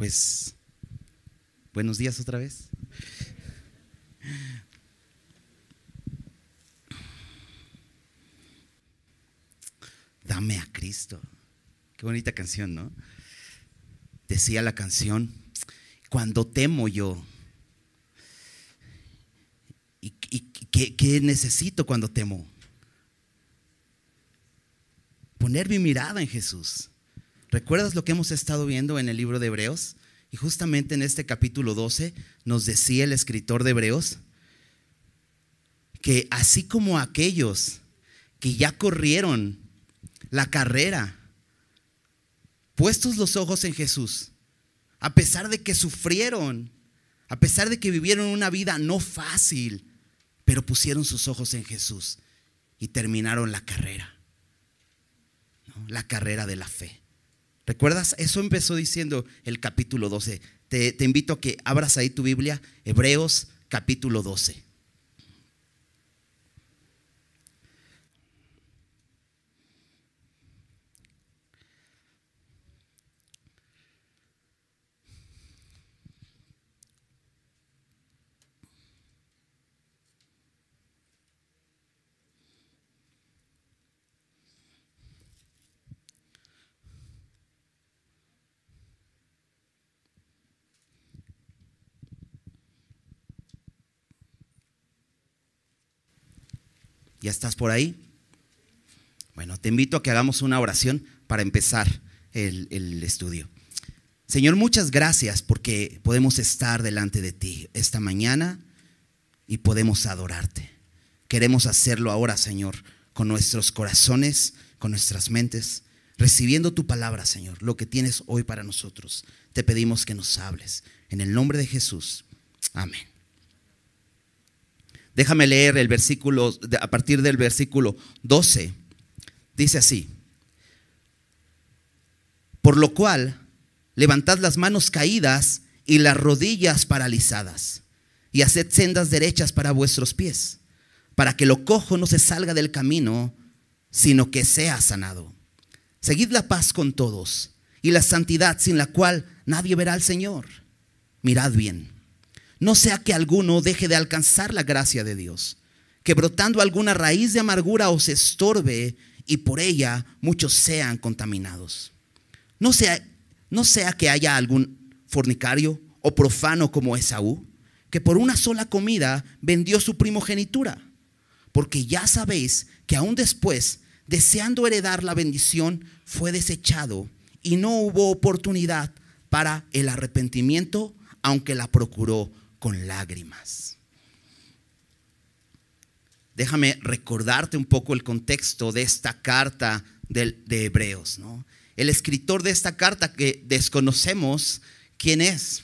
Pues, buenos días otra vez. Dame a Cristo. Qué bonita canción, ¿no? Decía la canción, cuando temo yo. ¿Y, qué necesito cuando temo? Poner mi mirada en Jesús. ¿Recuerdas lo que hemos estado viendo en el libro de Hebreos? Y justamente en este capítulo 12 nos decía el escritor de Hebreos que así como aquellos que ya corrieron la carrera, puestos los ojos en Jesús, a pesar de que sufrieron, a pesar de que vivieron una vida no fácil, pero pusieron sus ojos en Jesús y terminaron la carrera, la carrera de la fe. ¿Recuerdas? Eso empezó diciendo el capítulo 12. Te, invito a que abras ahí tu Biblia, Hebreos capítulo 12. ¿Ya estás por ahí? Bueno, te invito a que hagamos una oración para empezar el, el, estudio. Señor, muchas gracias porque podemos estar delante de ti esta mañana y podemos adorarte. Queremos hacerlo ahora, Señor, con nuestros corazones, con nuestras mentes, recibiendo tu palabra, Señor, lo que tienes hoy para nosotros. Te pedimos que nos hables. En el nombre de Jesús. Amén. Déjame leer el versículo, a partir del versículo 12. Dice así. Por lo cual, levantad las manos caídas y las rodillas paralizadas, y haced sendas derechas para vuestros pies, para que lo cojo no se salga del camino, sino que sea sanado. Seguid la paz con todos y la santidad sin la cual nadie verá al Señor. Mirad bien no sea que alguno deje de alcanzar la gracia de Dios, que brotando alguna raíz de amargura os estorbe y por ella muchos sean contaminados. No sea, no sea que haya algún fornicario o profano como Esaú, que por una sola comida vendió su primogenitura, porque ya sabéis que aún después, deseando heredar la bendición, fue desechado y no hubo oportunidad para el arrepentimiento, aunque la procuró con lágrimas. Déjame recordarte un poco el contexto de esta carta de, Hebreos. ¿no? El escritor de esta carta que desconocemos quién es,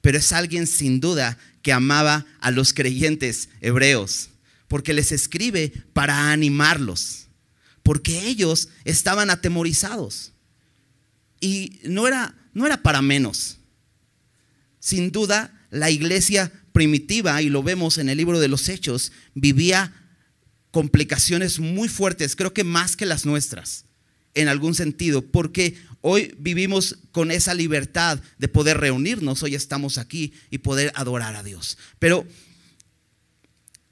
pero es alguien sin duda que amaba a los creyentes hebreos, porque les escribe para animarlos, porque ellos estaban atemorizados. Y no era, no era para menos. Sin duda, la iglesia primitiva, y lo vemos en el libro de los Hechos, vivía complicaciones muy fuertes, creo que más que las nuestras, en algún sentido, porque hoy vivimos con esa libertad de poder reunirnos, hoy estamos aquí y poder adorar a Dios. Pero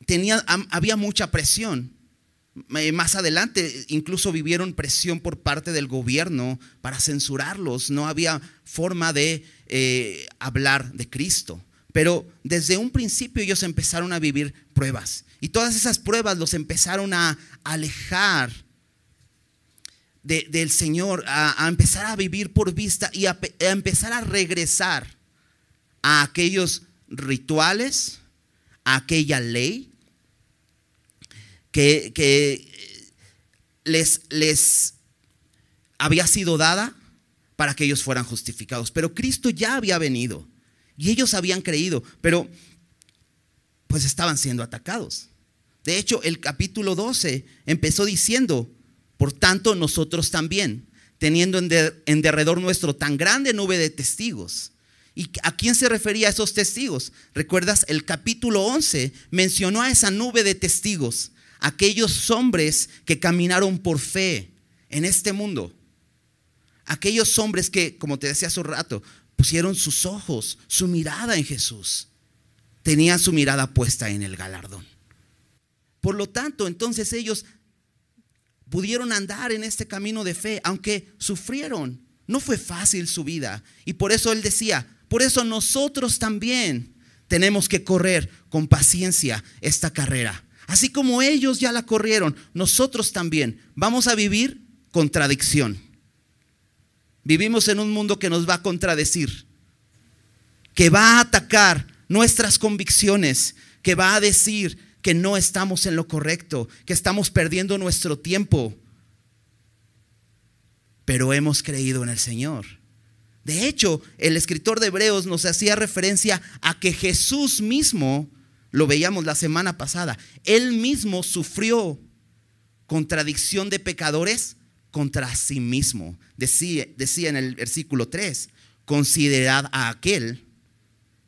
tenía, había mucha presión. Más adelante incluso vivieron presión por parte del gobierno para censurarlos. No había forma de eh, hablar de Cristo. Pero desde un principio ellos empezaron a vivir pruebas. Y todas esas pruebas los empezaron a alejar del Señor, a, empezar a vivir por vista y a, empezar a regresar a aquellos rituales, a aquella ley que, que les, les había sido dada para que ellos fueran justificados. Pero Cristo ya había venido. Y ellos habían creído, pero pues estaban siendo atacados. De hecho, el capítulo 12 empezó diciendo, por tanto nosotros también, teniendo en, derredor nuestro tan grande nube de testigos. ¿Y a quién se refería a esos testigos? ¿Recuerdas? El capítulo 11 mencionó a esa nube de testigos, aquellos hombres que caminaron por fe en este mundo. Aquellos hombres que, como te decía hace un rato, pusieron sus ojos, su mirada en Jesús. Tenían su mirada puesta en el galardón. Por lo tanto, entonces ellos pudieron andar en este camino de fe, aunque sufrieron. No fue fácil su vida. Y por eso él decía, por eso nosotros también tenemos que correr con paciencia esta carrera. Así como ellos ya la corrieron, nosotros también vamos a vivir contradicción. Vivimos en un mundo que nos va a contradecir, que va a atacar nuestras convicciones, que va a decir que no estamos en lo correcto, que estamos perdiendo nuestro tiempo. Pero hemos creído en el Señor. De hecho, el escritor de Hebreos nos hacía referencia a que Jesús mismo, lo veíamos la semana pasada, él mismo sufrió contradicción de pecadores contra sí mismo. Decía, decía en el versículo 3, considerad a aquel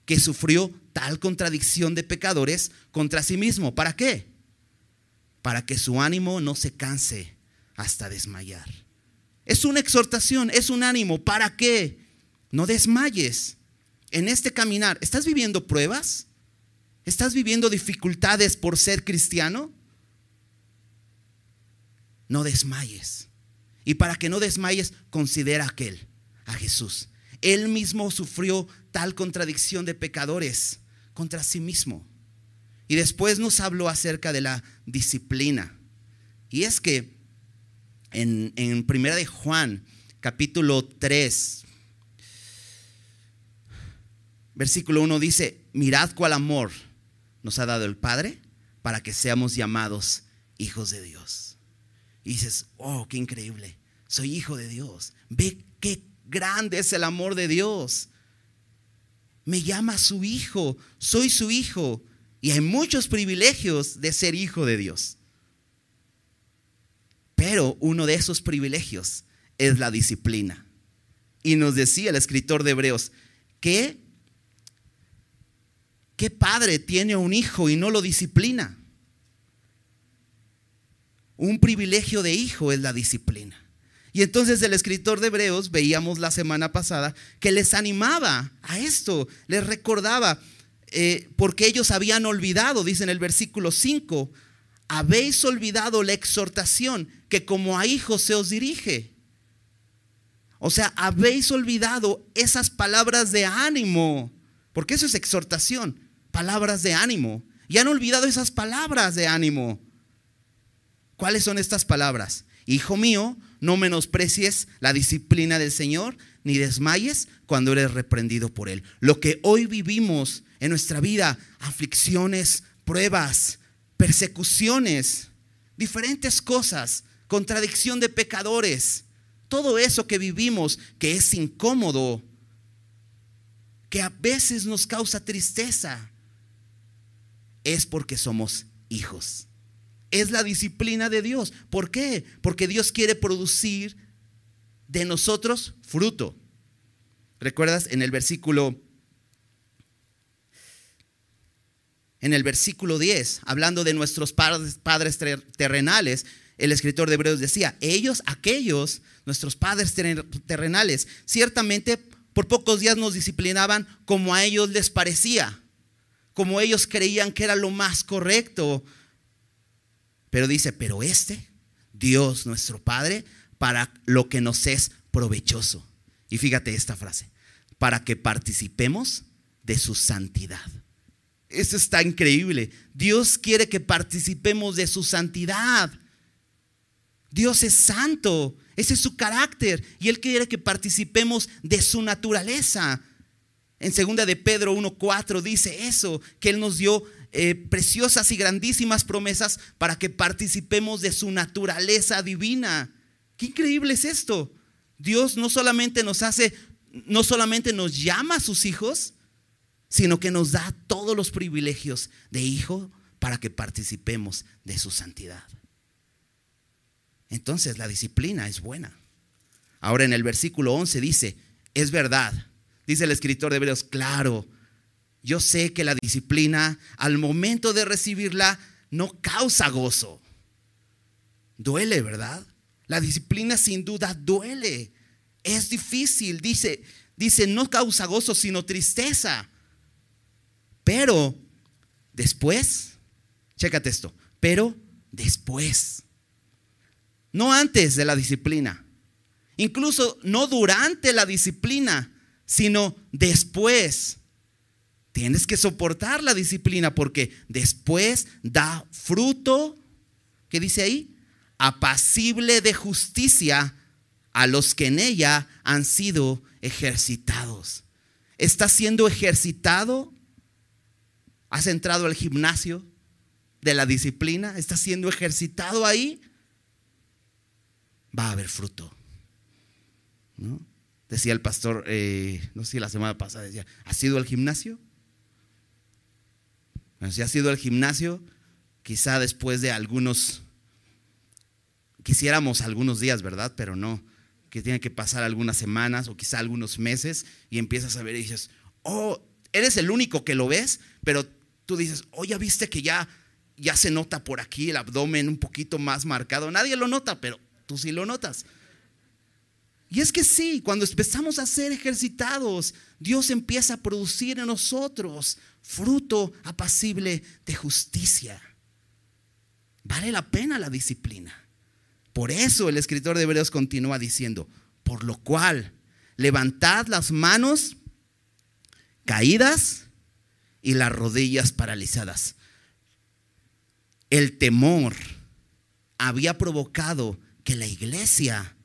que sufrió tal contradicción de pecadores contra sí mismo. ¿Para qué? Para que su ánimo no se canse hasta desmayar. Es una exhortación, es un ánimo. ¿Para qué? No desmayes en este caminar. ¿Estás viviendo pruebas? ¿Estás viviendo dificultades por ser cristiano? No desmayes. Y para que no desmayes, considera a aquel, a Jesús. Él mismo sufrió tal contradicción de pecadores contra sí mismo. Y después nos habló acerca de la disciplina. Y es que en, en Primera de Juan, capítulo 3, versículo 1 dice, mirad cuál amor nos ha dado el Padre para que seamos llamados hijos de Dios. Y dices, oh, qué increíble, soy hijo de Dios. Ve qué grande es el amor de Dios. Me llama su hijo, soy su hijo. Y hay muchos privilegios de ser hijo de Dios. Pero uno de esos privilegios es la disciplina. Y nos decía el escritor de Hebreos que ¿Qué padre tiene un hijo y no lo disciplina? Un privilegio de hijo es la disciplina. Y entonces el escritor de Hebreos, veíamos la semana pasada, que les animaba a esto, les recordaba, eh, porque ellos habían olvidado, dice en el versículo 5, habéis olvidado la exhortación que como a hijos se os dirige. O sea, habéis olvidado esas palabras de ánimo, porque eso es exhortación palabras de ánimo. Y han olvidado esas palabras de ánimo. ¿Cuáles son estas palabras? Hijo mío, no menosprecies la disciplina del Señor, ni desmayes cuando eres reprendido por Él. Lo que hoy vivimos en nuestra vida, aflicciones, pruebas, persecuciones, diferentes cosas, contradicción de pecadores, todo eso que vivimos que es incómodo, que a veces nos causa tristeza, es porque somos hijos. Es la disciplina de Dios. ¿Por qué? Porque Dios quiere producir de nosotros fruto. ¿Recuerdas en el versículo en el versículo 10, hablando de nuestros padres, padres terrenales, el escritor de Hebreos decía, ellos, aquellos, nuestros padres terrenales, ciertamente por pocos días nos disciplinaban como a ellos les parecía como ellos creían que era lo más correcto. Pero dice, pero este, Dios nuestro Padre, para lo que nos es provechoso. Y fíjate esta frase, para que participemos de su santidad. Eso está increíble. Dios quiere que participemos de su santidad. Dios es santo, ese es su carácter y Él quiere que participemos de su naturaleza. En segunda de Pedro 1.4 dice eso, que Él nos dio eh, preciosas y grandísimas promesas para que participemos de su naturaleza divina. Qué increíble es esto. Dios no solamente nos hace, no solamente nos llama a sus hijos, sino que nos da todos los privilegios de hijo para que participemos de su santidad. Entonces la disciplina es buena. Ahora en el versículo 11 dice, es verdad Dice el escritor de Hebreos, claro, yo sé que la disciplina al momento de recibirla no causa gozo. Duele, ¿verdad? La disciplina sin duda duele. Es difícil, dice, dice, no causa gozo, sino tristeza. Pero después, chécate esto, pero después, no antes de la disciplina, incluso no durante la disciplina, sino después. Tienes que soportar la disciplina porque después da fruto, ¿qué dice ahí? Apacible de justicia a los que en ella han sido ejercitados. ¿Estás siendo ejercitado? ¿Has entrado al gimnasio de la disciplina? ¿Estás siendo ejercitado ahí? Va a haber fruto. Decía el pastor, eh, no sé si la semana pasada decía, ¿has ido al gimnasio? Si has ido al gimnasio, quizá después de algunos, quisiéramos algunos días, ¿verdad? Pero no que tiene que pasar algunas semanas o quizá algunos meses y empiezas a ver y dices, oh, eres el único que lo ves, pero tú dices, oh, ya viste que ya, ya se nota por aquí el abdomen un poquito más marcado. Nadie lo nota, pero tú sí lo notas. Y es que sí, cuando empezamos a ser ejercitados, Dios empieza a producir en nosotros fruto apacible de justicia. Vale la pena la disciplina. Por eso el escritor de Hebreos continúa diciendo, por lo cual, levantad las manos caídas y las rodillas paralizadas. El temor había provocado que la iglesia,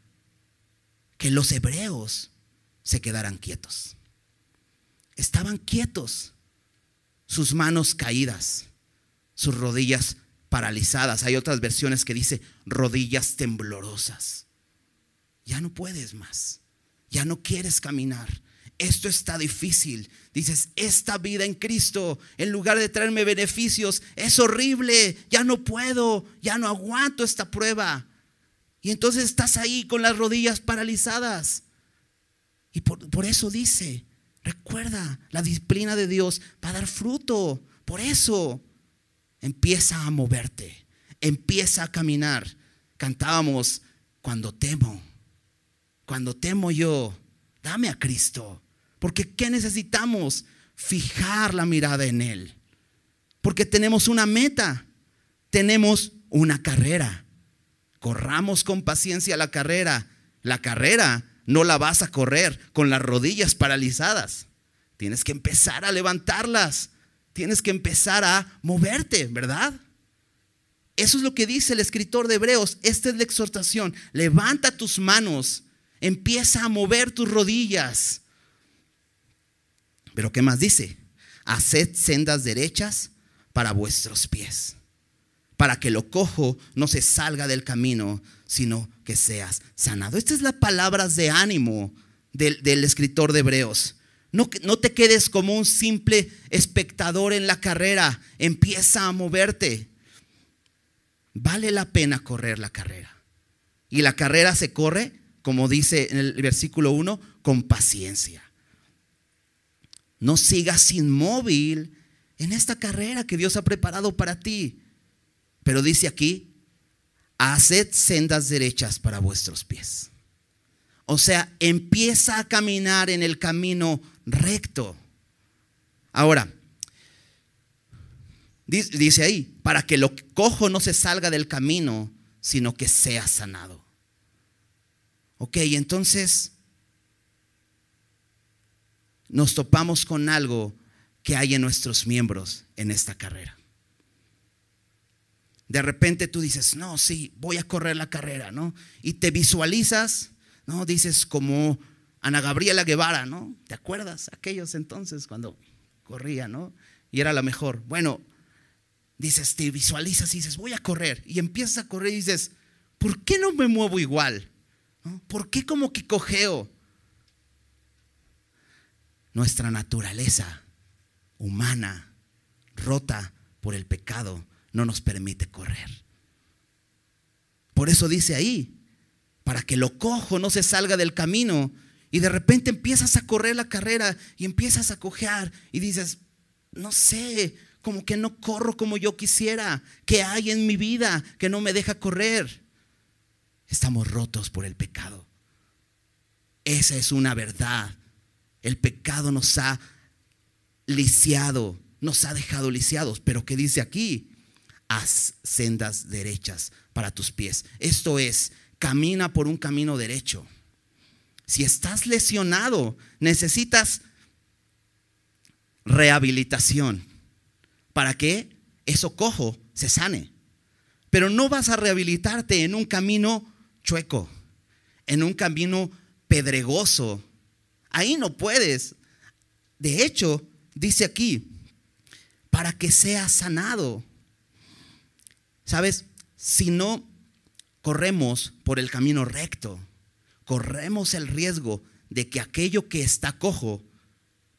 que los hebreos se quedaran quietos. Estaban quietos, sus manos caídas, sus rodillas paralizadas. Hay otras versiones que dice rodillas temblorosas. Ya no puedes más. Ya no quieres caminar. Esto está difícil. Dices, esta vida en Cristo, en lugar de traerme beneficios, es horrible. Ya no puedo. Ya no aguanto esta prueba. Y entonces estás ahí con las rodillas paralizadas. Y por, por eso dice, recuerda, la disciplina de Dios va a dar fruto. Por eso empieza a moverte, empieza a caminar. Cantábamos, cuando temo, cuando temo yo, dame a Cristo. Porque ¿qué necesitamos? Fijar la mirada en Él. Porque tenemos una meta, tenemos una carrera. Corramos con paciencia la carrera. La carrera no la vas a correr con las rodillas paralizadas. Tienes que empezar a levantarlas tienes que empezar a moverte, ¿verdad? Eso es lo que dice el escritor de Hebreos. Esta es la exhortación. Levanta tus manos, empieza a mover tus rodillas. Pero ¿qué más dice? Haced sendas derechas para vuestros pies, para que lo cojo no se salga del camino, sino que seas sanado. Estas es las palabras de ánimo del, del escritor de Hebreos. No, te quedes como un simple espectador en la carrera. Empieza a moverte. Vale la pena correr la carrera. Y la carrera se corre, como dice en el versículo 1, con paciencia. No sigas inmóvil en esta carrera que Dios ha preparado para ti. Pero dice aquí, haced sendas derechas para vuestros pies. O sea, empieza a caminar en el camino recto. Ahora, dice ahí, para que lo cojo no se salga del camino, sino que sea sanado. Ok, entonces nos topamos con algo que hay en nuestros miembros en esta carrera. De repente tú dices, no, sí, voy a correr la carrera, ¿no? Y te visualizas, ¿no? Dices como Ana Gabriela Guevara, ¿no? ¿Te acuerdas? Aquellos entonces cuando corría, ¿no? Y era la mejor. Bueno, dices, te visualizas y dices, voy a correr. Y empiezas a correr y dices, ¿por qué no me muevo igual? ¿Por qué como que cojeo? Nuestra naturaleza humana, rota por el pecado, no nos permite correr. Por eso dice ahí, para que lo cojo no se salga del camino, y de repente empiezas a correr la carrera y empiezas a cojear y dices, no sé, como que no corro como yo quisiera. ¿Qué hay en mi vida que no me deja correr? Estamos rotos por el pecado. Esa es una verdad El pecado nos ha lisiado, nos ha dejado lisiados. Pero ¿qué dice aquí? Haz sendas derechas para tus pies. Esto es, camina por un camino derecho. Si estás lesionado, necesitas rehabilitación para que eso cojo se sane. Pero no vas a rehabilitarte en un camino chueco, en un camino pedregoso. Ahí no puedes. De hecho, dice aquí, para que sea sanado. ¿Sabes? Si no corremos por el camino recto, corremos el riesgo de que aquello que está cojo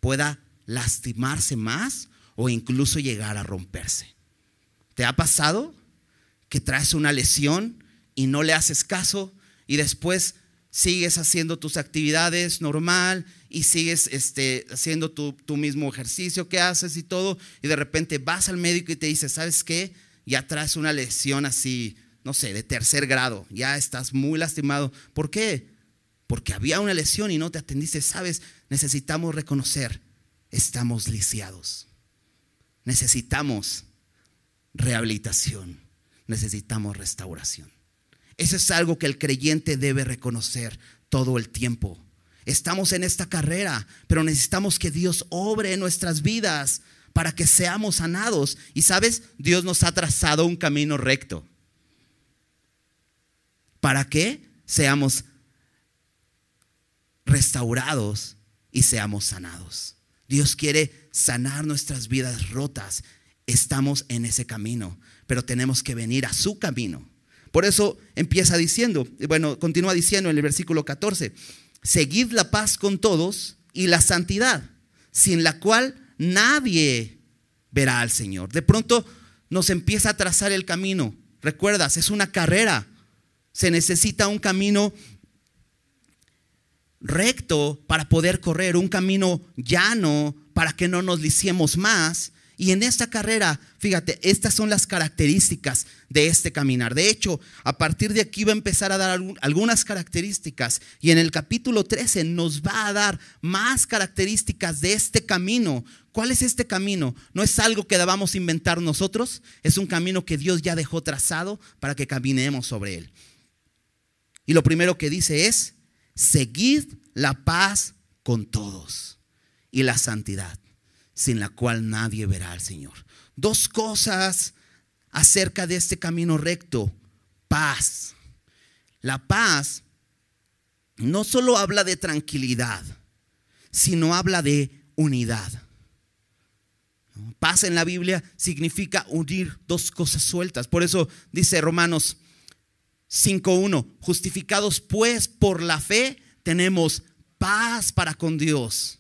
pueda lastimarse más o incluso llegar a romperse. ¿Te ha pasado que traes una lesión y no le haces caso y después sigues haciendo tus actividades normal y sigues este, haciendo tu, tu, mismo ejercicio que haces y todo y de repente vas al médico y te dice, ¿sabes qué? Ya traes una lesión así, no sé, de tercer grado, ya estás muy lastimado. ¿Por qué? Porque había una lesión y no te atendiste. Sabes, necesitamos reconocer, estamos lisiados. Necesitamos rehabilitación, necesitamos restauración. Eso es algo que el creyente debe reconocer todo el tiempo. Estamos en esta carrera, pero necesitamos que Dios obre en nuestras vidas para que seamos sanados. Y sabes, Dios nos ha trazado un camino recto. ¿Para que Seamos restaurados y seamos sanados. Dios quiere sanar nuestras vidas rotas. Estamos en ese camino, pero tenemos que venir a su camino. Por eso empieza diciendo, bueno, continúa diciendo en el versículo 14, seguid la paz con todos y la santidad, sin la cual nadie verá al Señor. De pronto nos empieza a trazar el camino. Recuerdas, es una carrera. Se necesita un camino recto para poder correr, un camino llano para que no nos liciemos más. Y en esta carrera, fíjate, estas son las características de este caminar. De hecho, a partir de aquí va a empezar a dar algunas características y en el capítulo 13 nos va a dar más características de este camino. ¿Cuál es este camino? No es algo que debamos inventar nosotros, es un camino que Dios ya dejó trazado para que caminemos sobre él. Y lo primero que dice es, seguid la paz con todos y la santidad sin la cual nadie verá al Señor. Dos cosas acerca de este camino recto. Paz. La paz no solo habla de tranquilidad, sino habla de unidad. Paz en la Biblia significa unir dos cosas sueltas. Por eso dice Romanos 5.1, justificados pues por la fe, tenemos paz para con Dios,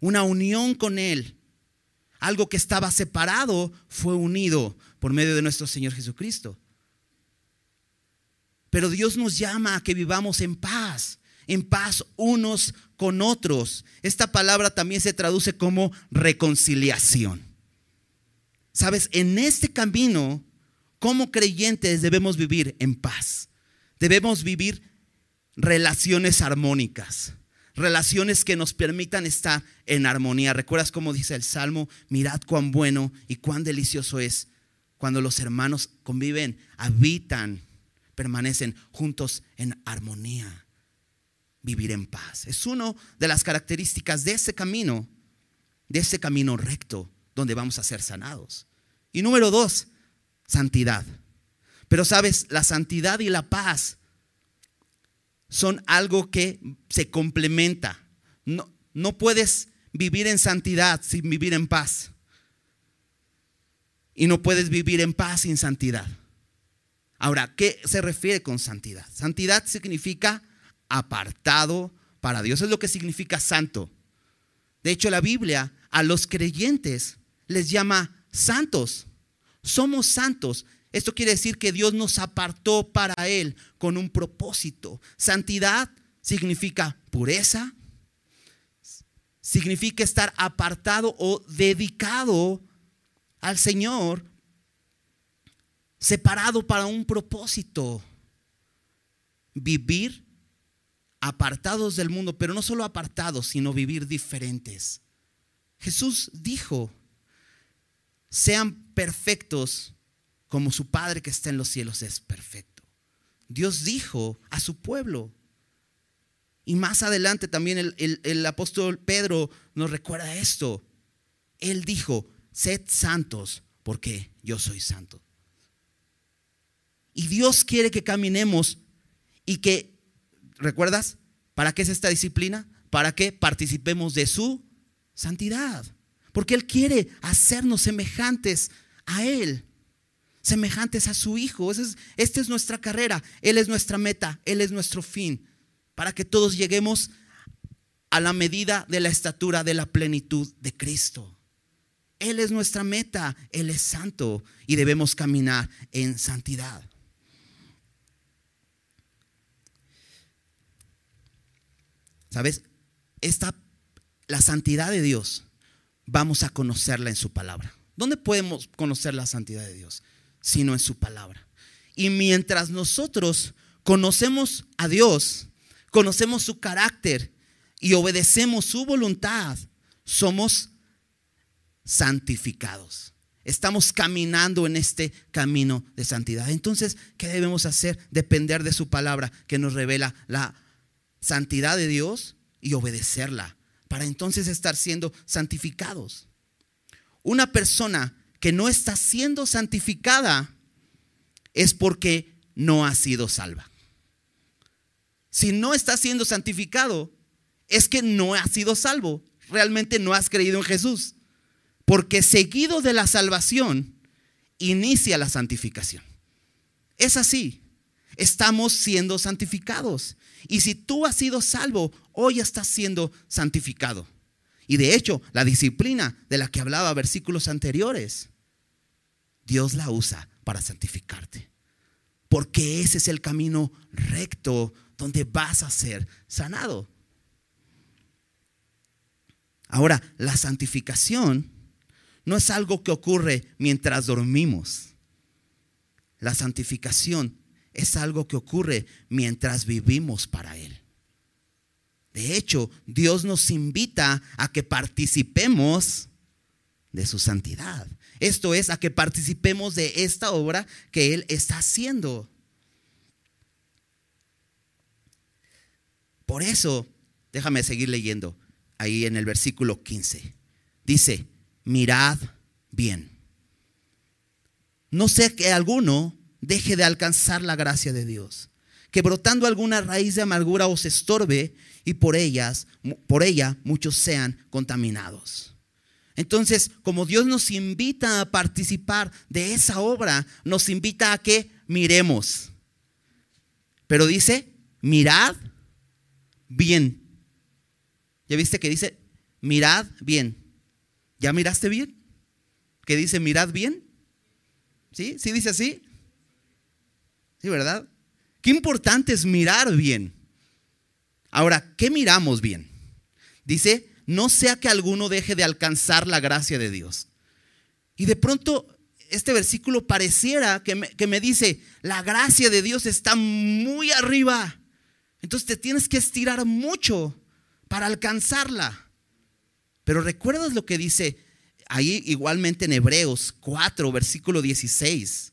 una unión con Él algo que estaba separado fue unido por medio de nuestro Señor Jesucristo. Pero Dios nos llama a que vivamos en paz, en paz unos con otros. Esta palabra también se traduce como reconciliación. Sabes, en este camino, como creyentes debemos vivir en paz. Debemos vivir relaciones armónicas relaciones que nos permitan estar en armonía. ¿Recuerdas cómo dice el Salmo? Mirad cuán bueno y cuán delicioso es cuando los hermanos conviven, habitan, permanecen juntos en armonía. Vivir en paz. Es una de las características de ese camino, de ese camino recto donde vamos a ser sanados. Y número dos, santidad. Pero sabes, la santidad y la paz son algo que se complementa. No, no puedes vivir en santidad sin vivir en paz. Y no puedes vivir en paz sin santidad. Ahora, ¿qué se refiere con santidad? Santidad significa apartado para Dios. Es lo que significa santo. De hecho, la Biblia a los creyentes les llama santos. Somos santos. Esto quiere decir que Dios nos apartó para Él con un propósito. Santidad significa pureza, significa estar apartado o dedicado al Señor, separado para un propósito. Vivir apartados del mundo, pero no solo apartados, sino vivir diferentes. Jesús dijo, sean perfectos como su Padre que está en los cielos es perfecto. Dios dijo a su pueblo. Y más adelante también el, apóstol Pedro nos recuerda esto. Él dijo, sed santos porque yo soy santo. Y Dios quiere que caminemos y que, ¿recuerdas? ¿Para qué es esta disciplina? Para que participemos de su santidad. Porque Él quiere hacernos semejantes a Él, semejantes a su Hijo. esta es nuestra carrera, Él es nuestra meta, Él es nuestro fin, para que todos lleguemos a la medida de la estatura de la plenitud de Cristo. Él es nuestra meta, Él es santo y debemos caminar en santidad. ¿Sabes? Esta, la santidad de Dios, vamos a conocerla en su palabra. ¿Dónde podemos conocer la santidad de Dios? Sino en su palabra. Y mientras nosotros conocemos a Dios, conocemos su carácter y obedecemos su voluntad, somos santificados. Estamos caminando en este camino de santidad. Entonces, ¿qué debemos hacer? Depender de su palabra que nos revela la santidad de Dios y obedecerla para entonces estar siendo santificados. Una persona que no está siendo santificada es porque no ha sido salva. Si no está siendo santificado, es que no ha sido salvo. Realmente no has creído en Jesús. Porque seguido de la salvación, inicia la santificación. Es así. Estamos siendo santificados. Y si tú has sido salvo, hoy estás siendo santificado. Y de hecho, la disciplina de la que hablaba versículos anteriores, Dios la usa para santificarte. Porque ese es el camino recto donde vas a ser sanado. Ahora, la santificación no es algo que ocurre mientras dormimos. La santificación es algo que ocurre mientras vivimos para Él. De hecho, Dios nos invita a que participemos de su santidad. Esto es, a que participemos de esta obra que Él está haciendo. Por eso, déjame seguir leyendo ahí en el versículo 15. Dice, mirad bien. No sé que alguno deje de alcanzar la gracia de Dios. Que brotando alguna raíz de amargura os estorbe y por ellas, por ella muchos sean contaminados. Entonces, como Dios nos invita a participar de esa obra, nos invita a que miremos. Pero dice, mirad bien. ¿Ya viste que dice, mirad bien? ¿Ya miraste bien? ¿Que dice, mirad bien? ¿Sí? ¿Sí dice así? ¿Sí, verdad? Qué importante es mirar bien. Ahora, ¿qué miramos bien? Dice, no sea que alguno deje de alcanzar la gracia de Dios. Y de pronto este versículo pareciera que me, que me, dice, la gracia de Dios está muy arriba. Entonces te tienes que estirar mucho para alcanzarla. Pero recuerdas lo que dice ahí igualmente en Hebreos 4, versículo 16.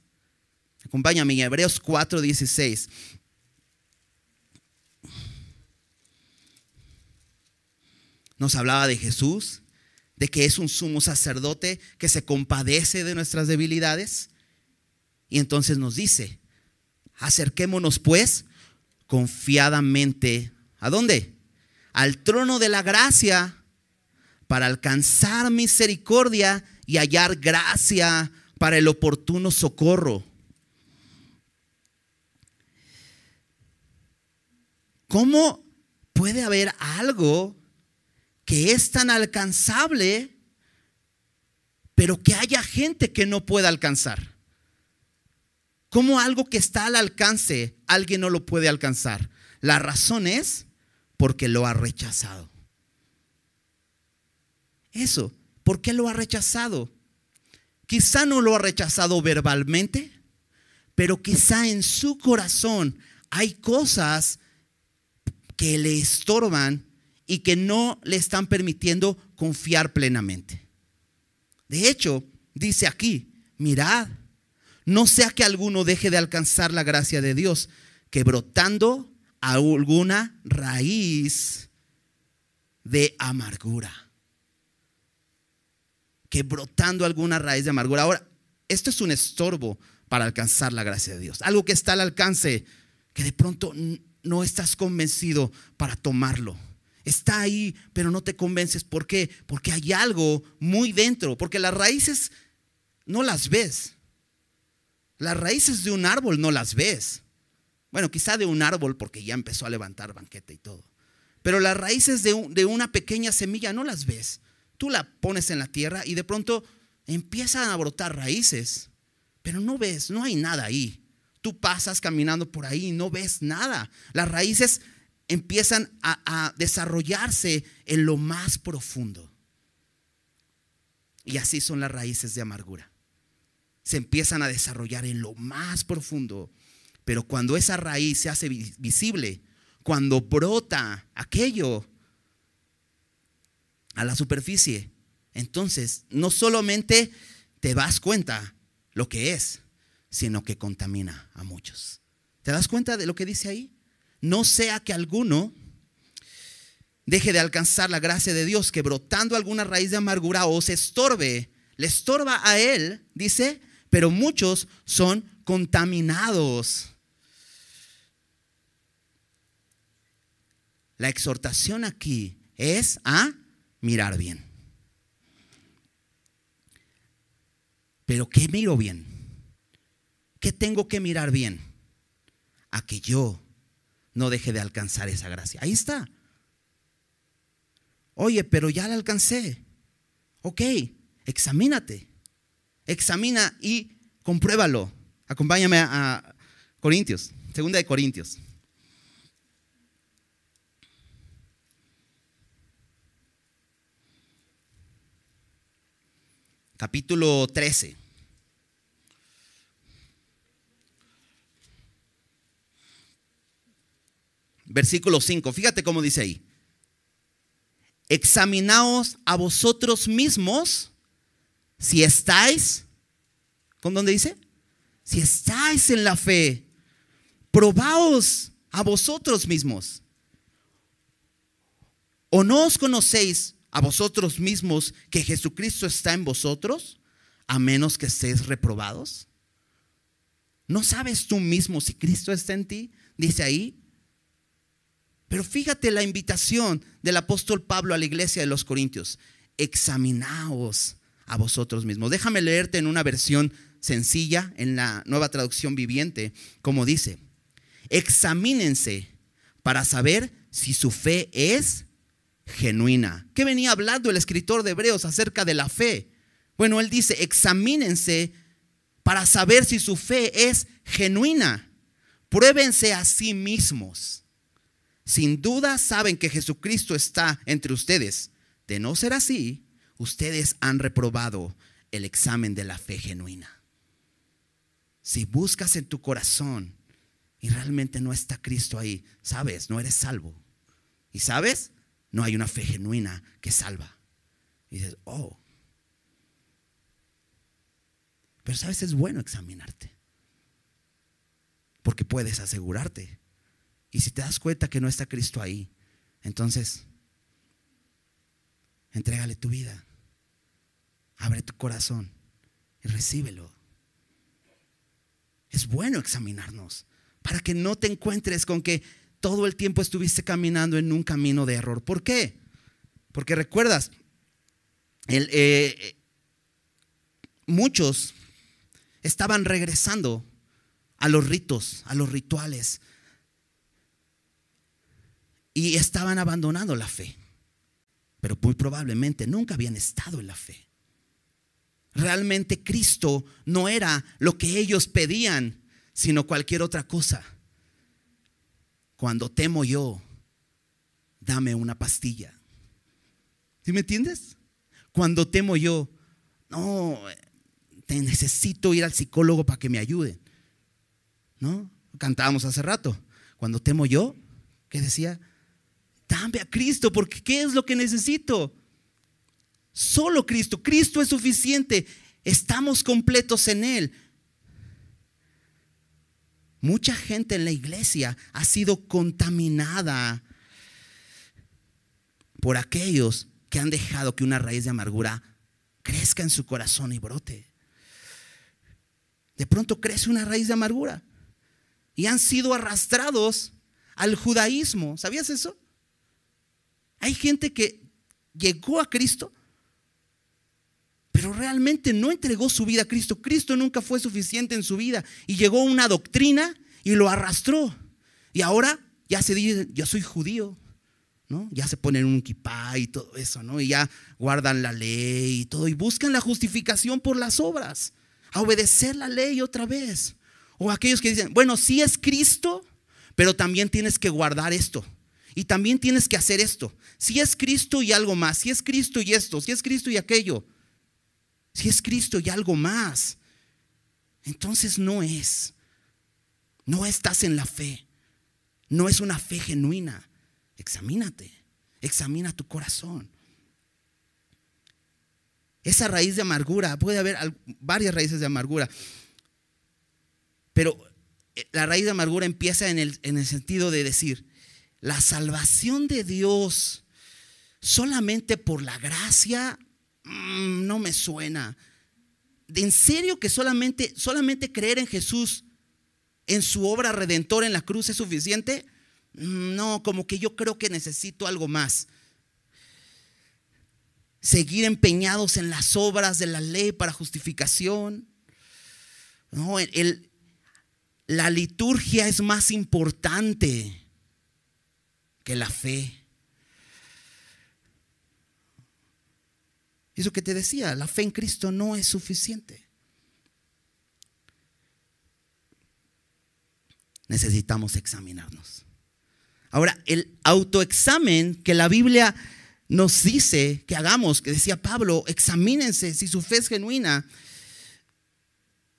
Acompáñame Hebreos 4:16. Nos hablaba de Jesús, de que es un sumo sacerdote que se compadece de nuestras debilidades. Y entonces nos dice, acerquémonos pues confiadamente. ¿A dónde? Al trono de la gracia para alcanzar misericordia y hallar gracia para el oportuno socorro. ¿Cómo puede haber algo que es tan alcanzable, pero que haya gente que no pueda alcanzar? ¿Cómo algo que está al alcance, alguien no lo puede alcanzar? La razón es porque lo ha rechazado. Eso, ¿por qué lo ha rechazado? Quizá no lo ha rechazado verbalmente, pero quizá en su corazón hay cosas que le estorban y que no le están permitiendo confiar plenamente. De hecho, dice aquí, mirad, no sea que alguno deje de alcanzar la gracia de Dios, que brotando alguna raíz de amargura. Que brotando alguna raíz de amargura. Ahora, esto es un estorbo para alcanzar la gracia de Dios. Algo que está al alcance, que de pronto no estás convencido para tomarlo. Está ahí, pero no te convences. ¿Por qué? Porque hay algo muy dentro. Porque las raíces no las ves. Las raíces de un árbol no las ves. Bueno, quizá de un árbol porque ya empezó a levantar banquete y todo. Pero las raíces de, de, una pequeña semilla no las ves. Tú la pones en la tierra y de pronto empiezan a brotar raíces, pero no ves, no hay nada ahí. Tú pasas caminando por ahí y no ves nada. Las raíces empiezan a, desarrollarse en lo más profundo. Y así son las raíces de amargura se empiezan a desarrollar en lo más profundo. Pero cuando esa raíz se hace visible, cuando brota aquello a la superficie, entonces no solamente te das cuenta lo que es, sino que contamina a muchos. ¿Te das cuenta de lo que dice ahí? No sea que alguno deje de alcanzar la gracia de Dios, que brotando alguna raíz de amargura o se estorbe, le estorba a él, dice, pero muchos son contaminados. La exhortación aquí es a mirar bien. Pero ¿qué miro bien? ¿Qué tengo que mirar bien? A que yo no deje de alcanzar esa gracia. Ahí está. Oye, pero ya la alcancé. Ok, examínate examina y compruébalo. Acompáñame a, Corintios, segunda de Corintios. Capítulo 13. Versículo 5. Fíjate cómo dice ahí. Examinaos a vosotros mismos si estáis, ¿con dónde dice? Si estáis en la fe, probaos a vosotros mismos. ¿O no os conocéis a vosotros mismos que Jesucristo está en vosotros, a menos que estéis reprobados? ¿No sabes tú mismo si Cristo está en ti? Dice ahí. Pero fíjate la invitación del apóstol Pablo a la iglesia de los Corintios. Examinaos a vosotros mismos. Déjame leerte en una versión sencilla, en la nueva traducción viviente, como dice, examínense para saber si su fe es genuina. ¿Qué venía hablando el escritor de Hebreos acerca de la fe? Bueno, él dice, examínense para saber si su fe es genuina. Pruébense a sí mismos. Sin duda saben que Jesucristo está entre ustedes. De no ser así, ustedes han reprobado el examen de la fe genuina. Si buscas en tu corazón y realmente no está Cristo ahí, sabes, no eres salvo. Y sabes, no hay una fe genuina que salva. Y dices, oh. Pero sabes, es bueno examinarte. Porque puedes asegurarte. Y si te das cuenta que no está Cristo ahí, entonces, entrégale tu vida. Abre tu corazón y recíbelo. Es bueno examinarnos para que no te encuentres con que todo el tiempo estuviste caminando en un camino de error. ¿Por qué? Porque recuerdas, eh, muchos estaban regresando a los ritos, a los rituales, y estaban abandonando la fe, pero muy probablemente nunca habían estado en la fe realmente Cristo no era lo que ellos pedían, sino cualquier otra cosa. Cuando temo yo, dame una pastilla. ¿Sí me entiendes? Cuando temo yo, no, te necesito ir al psicólogo para que me ayude. ¿No? Cantábamos hace rato. Cuando temo yo, ¿qué decía? Dame a Cristo, porque ¿qué es lo que necesito? Solo Cristo. Cristo es suficiente. Estamos completos en Él. Mucha gente en la iglesia ha sido contaminada por aquellos que han dejado que una raíz de amargura crezca en su corazón y brote. De pronto crece una raíz de amargura y han sido arrastrados al judaísmo. ¿Sabías eso? Hay gente que llegó a Cristo, pero realmente no entregó su vida a Cristo. Cristo nunca fue suficiente en su vida y llegó una doctrina y lo arrastró. Y ahora ya se dice, yo soy judío, ¿no? Ya se ponen un kipá y todo eso, ¿no? Y ya guardan la ley y todo y buscan la justificación por las obras, a obedecer la ley otra vez. O aquellos que dicen, bueno, sí es Cristo, pero también tienes que guardar esto. Y también tienes que hacer esto. Si es Cristo y algo más, si es Cristo y esto, si es Cristo y aquello, si es Cristo y algo más, entonces no es. No estás en la fe. No es una fe genuina. Examínate. Examina tu corazón. Esa raíz de amargura, puede haber varias raíces de amargura, pero eh, la raíz de amargura empieza en el, en el sentido de decir, la salvación de Dios solamente por la gracia mm, no me suena. ¿En serio que solamente, solamente creer en Jesús, en su obra redentora en la cruz es suficiente? Mm, no, como que yo creo que necesito algo más. Seguir empeñados en las obras de la ley para justificación. No, el, la liturgia es más importante que la fe. Eso que te decía, la fe en Cristo no es suficiente. Necesitamos examinarnos. Ahora, el autoexamen que la Biblia nos dice que hagamos, que decía Pablo, examínense si su fe es genuina,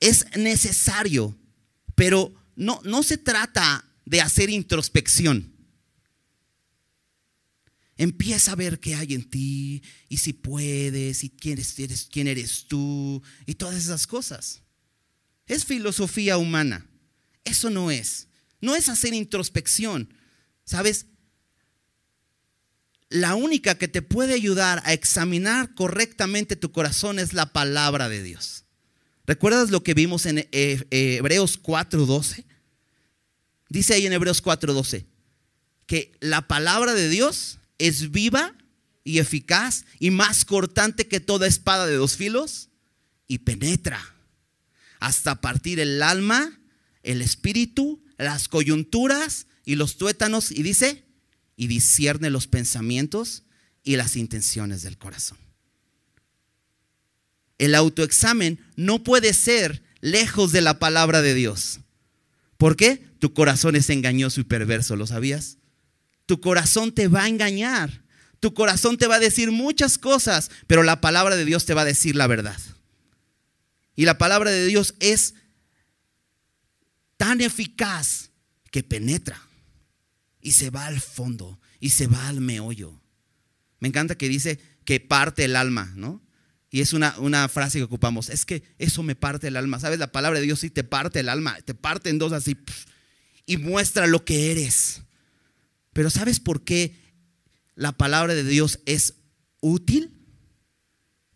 es necesario, pero no, no se trata de hacer introspección. Empieza a ver qué hay en ti y si puedes y quién eres, quién eres tú y todas esas cosas. Es filosofía humana. Eso no es. No es hacer introspección. ¿Sabes? La única que te puede ayudar a examinar correctamente tu corazón es la palabra de Dios. ¿Recuerdas lo que vimos en eh, Hebreos 4:12? Dice ahí en Hebreos 4:12 que la palabra de Dios es viva y eficaz y más cortante que toda espada de dos filos y penetra hasta partir el alma, el espíritu, las coyunturas y los tuétanos y dice, y discierne los pensamientos y las intenciones del corazón. El autoexamen no puede ser lejos de la palabra de Dios. ¿Por qué? Tu corazón es engañoso y perverso, ¿lo sabías? Tu corazón te va a engañar. Tu corazón te va a decir muchas cosas, pero la palabra de Dios te va a decir la verdad. Y la palabra de Dios es tan eficaz que penetra y se va al fondo y se va al meollo. Me encanta que dice que parte el alma, ¿no? Y es una, una, frase que ocupamos. Es que eso me parte el alma. ¿Sabes? La palabra de Dios sí te parte el alma. Te parte en dos así. Y muestra lo que eres. Pero ¿sabes por qué la palabra de Dios es útil?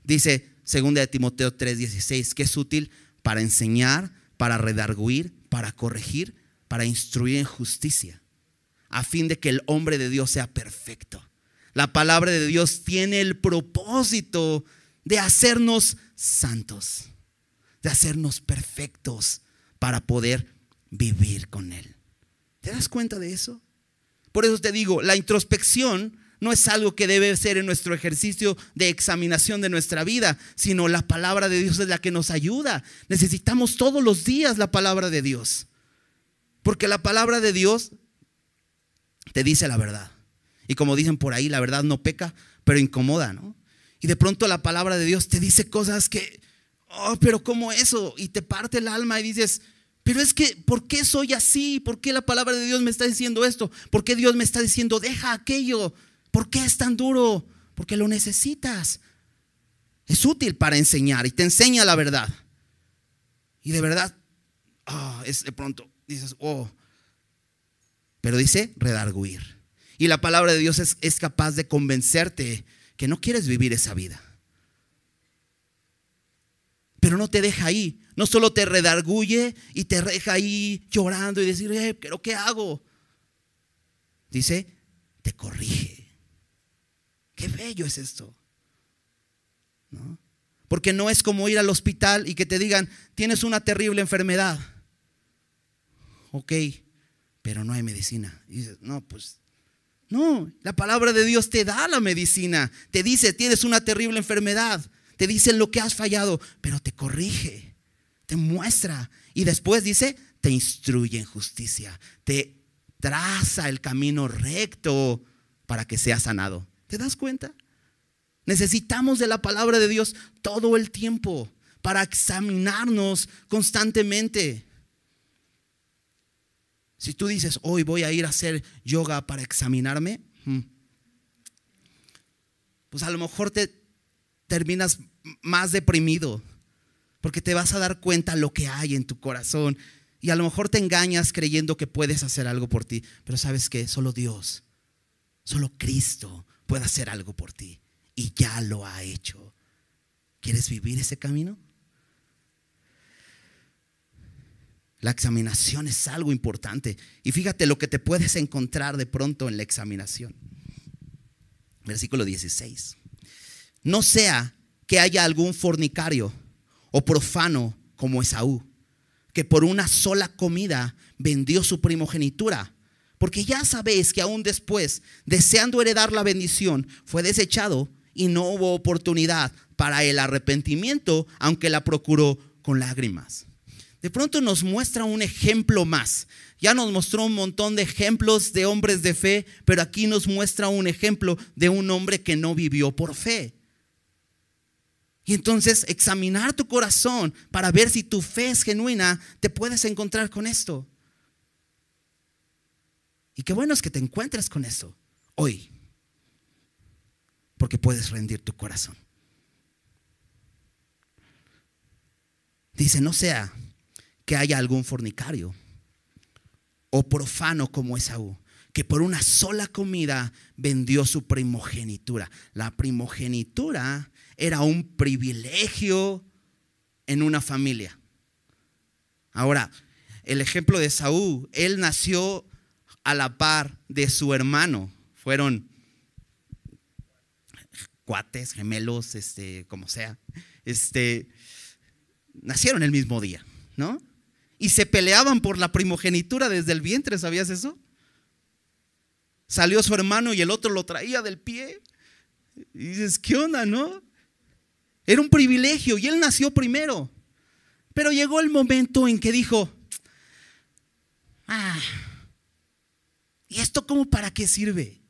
Dice 2 de Timoteo 3:16 que es útil para enseñar, para redarguir, para corregir, para instruir en justicia, a fin de que el hombre de Dios sea perfecto. La palabra de Dios tiene el propósito de hacernos santos, de hacernos perfectos para poder vivir con Él. ¿Te das cuenta de eso? Por eso te digo, la introspección no es algo que debe ser en nuestro ejercicio de examinación de nuestra vida, sino la palabra de Dios es la que nos ayuda. Necesitamos todos los días la palabra de Dios. Porque la palabra de Dios te dice la verdad. Y como dicen por ahí, la verdad no peca, pero incomoda, ¿no? Y de pronto la palabra de Dios te dice cosas que, oh, pero ¿cómo eso? Y te parte el alma y dices, Pero es que, ¿por qué soy así? ¿Por qué la palabra de Dios me está diciendo esto? ¿Por qué Dios me está diciendo, deja aquello? ¿Por qué es tan duro? Porque lo necesitas. Es útil para enseñar y te enseña la verdad. Y de verdad, ah, es de pronto dices, oh. Pero dice redarguir. Y la palabra de Dios es, es capaz de convencerte que no quieres vivir esa vida. Pero no te deja ahí. No solo te redarguye y te deja ahí llorando y decir, eh, pero ¿qué hago? Dice, te corrige. Qué bello es esto. ¿No? Porque no es como ir al hospital y que te digan, tienes una terrible enfermedad. Ok, pero no hay medicina. Dices, no, pues, no, la palabra de Dios te da la medicina. Te dice, tienes una terrible enfermedad. Te dice lo que has fallado, pero te corrige te muestra. Y después dice, te instruye en justicia, te traza el camino recto para que seas sanado. ¿Te das cuenta? Necesitamos de la palabra de Dios todo el tiempo para examinarnos constantemente. Si tú dices, hoy voy a ir a hacer yoga para examinarme, hmm, pues a lo mejor te terminas más deprimido porque te vas a dar cuenta lo que hay en tu corazón. Y a lo mejor te engañas creyendo que puedes hacer algo por ti, pero sabes que solo Dios, solo Cristo puede hacer algo por ti. Y ya lo ha hecho. ¿Quieres vivir ese camino? La examinación es algo importante. Y fíjate lo que te puedes encontrar de pronto en la examinación. Versículo 16. No sea que haya algún fornicario o profano como Esaú, que por una sola comida vendió su primogenitura. Porque ya sabéis que aún después, deseando heredar la bendición, fue desechado y no hubo oportunidad para el arrepentimiento, aunque la procuró con lágrimas. De pronto nos muestra un ejemplo más. Ya nos mostró un montón de ejemplos de hombres de fe, pero aquí nos muestra un ejemplo de un hombre que no vivió por fe. Y entonces examinar tu corazón para ver si tu fe es genuina, te puedes encontrar con esto. Y qué bueno es que te encuentres con esto hoy, porque puedes rendir tu corazón. Dice, no sea que haya algún fornicario o profano como Esaú, que por una sola comida vendió su primogenitura. La primogenitura era un privilegio en una familia. Ahora, el ejemplo de Saúl, él nació a la par de su hermano. Fueron cuates, gemelos, este, como sea. Este, nacieron el mismo día, ¿no? Y se peleaban por la primogenitura desde el vientre, ¿sabías eso? Salió su hermano y el otro lo traía del pie. Y dices, ¿qué onda, no? Era un privilegio y él nació primero. Pero llegó el momento en que dijo, ah, ¿y esto cómo para qué sirve?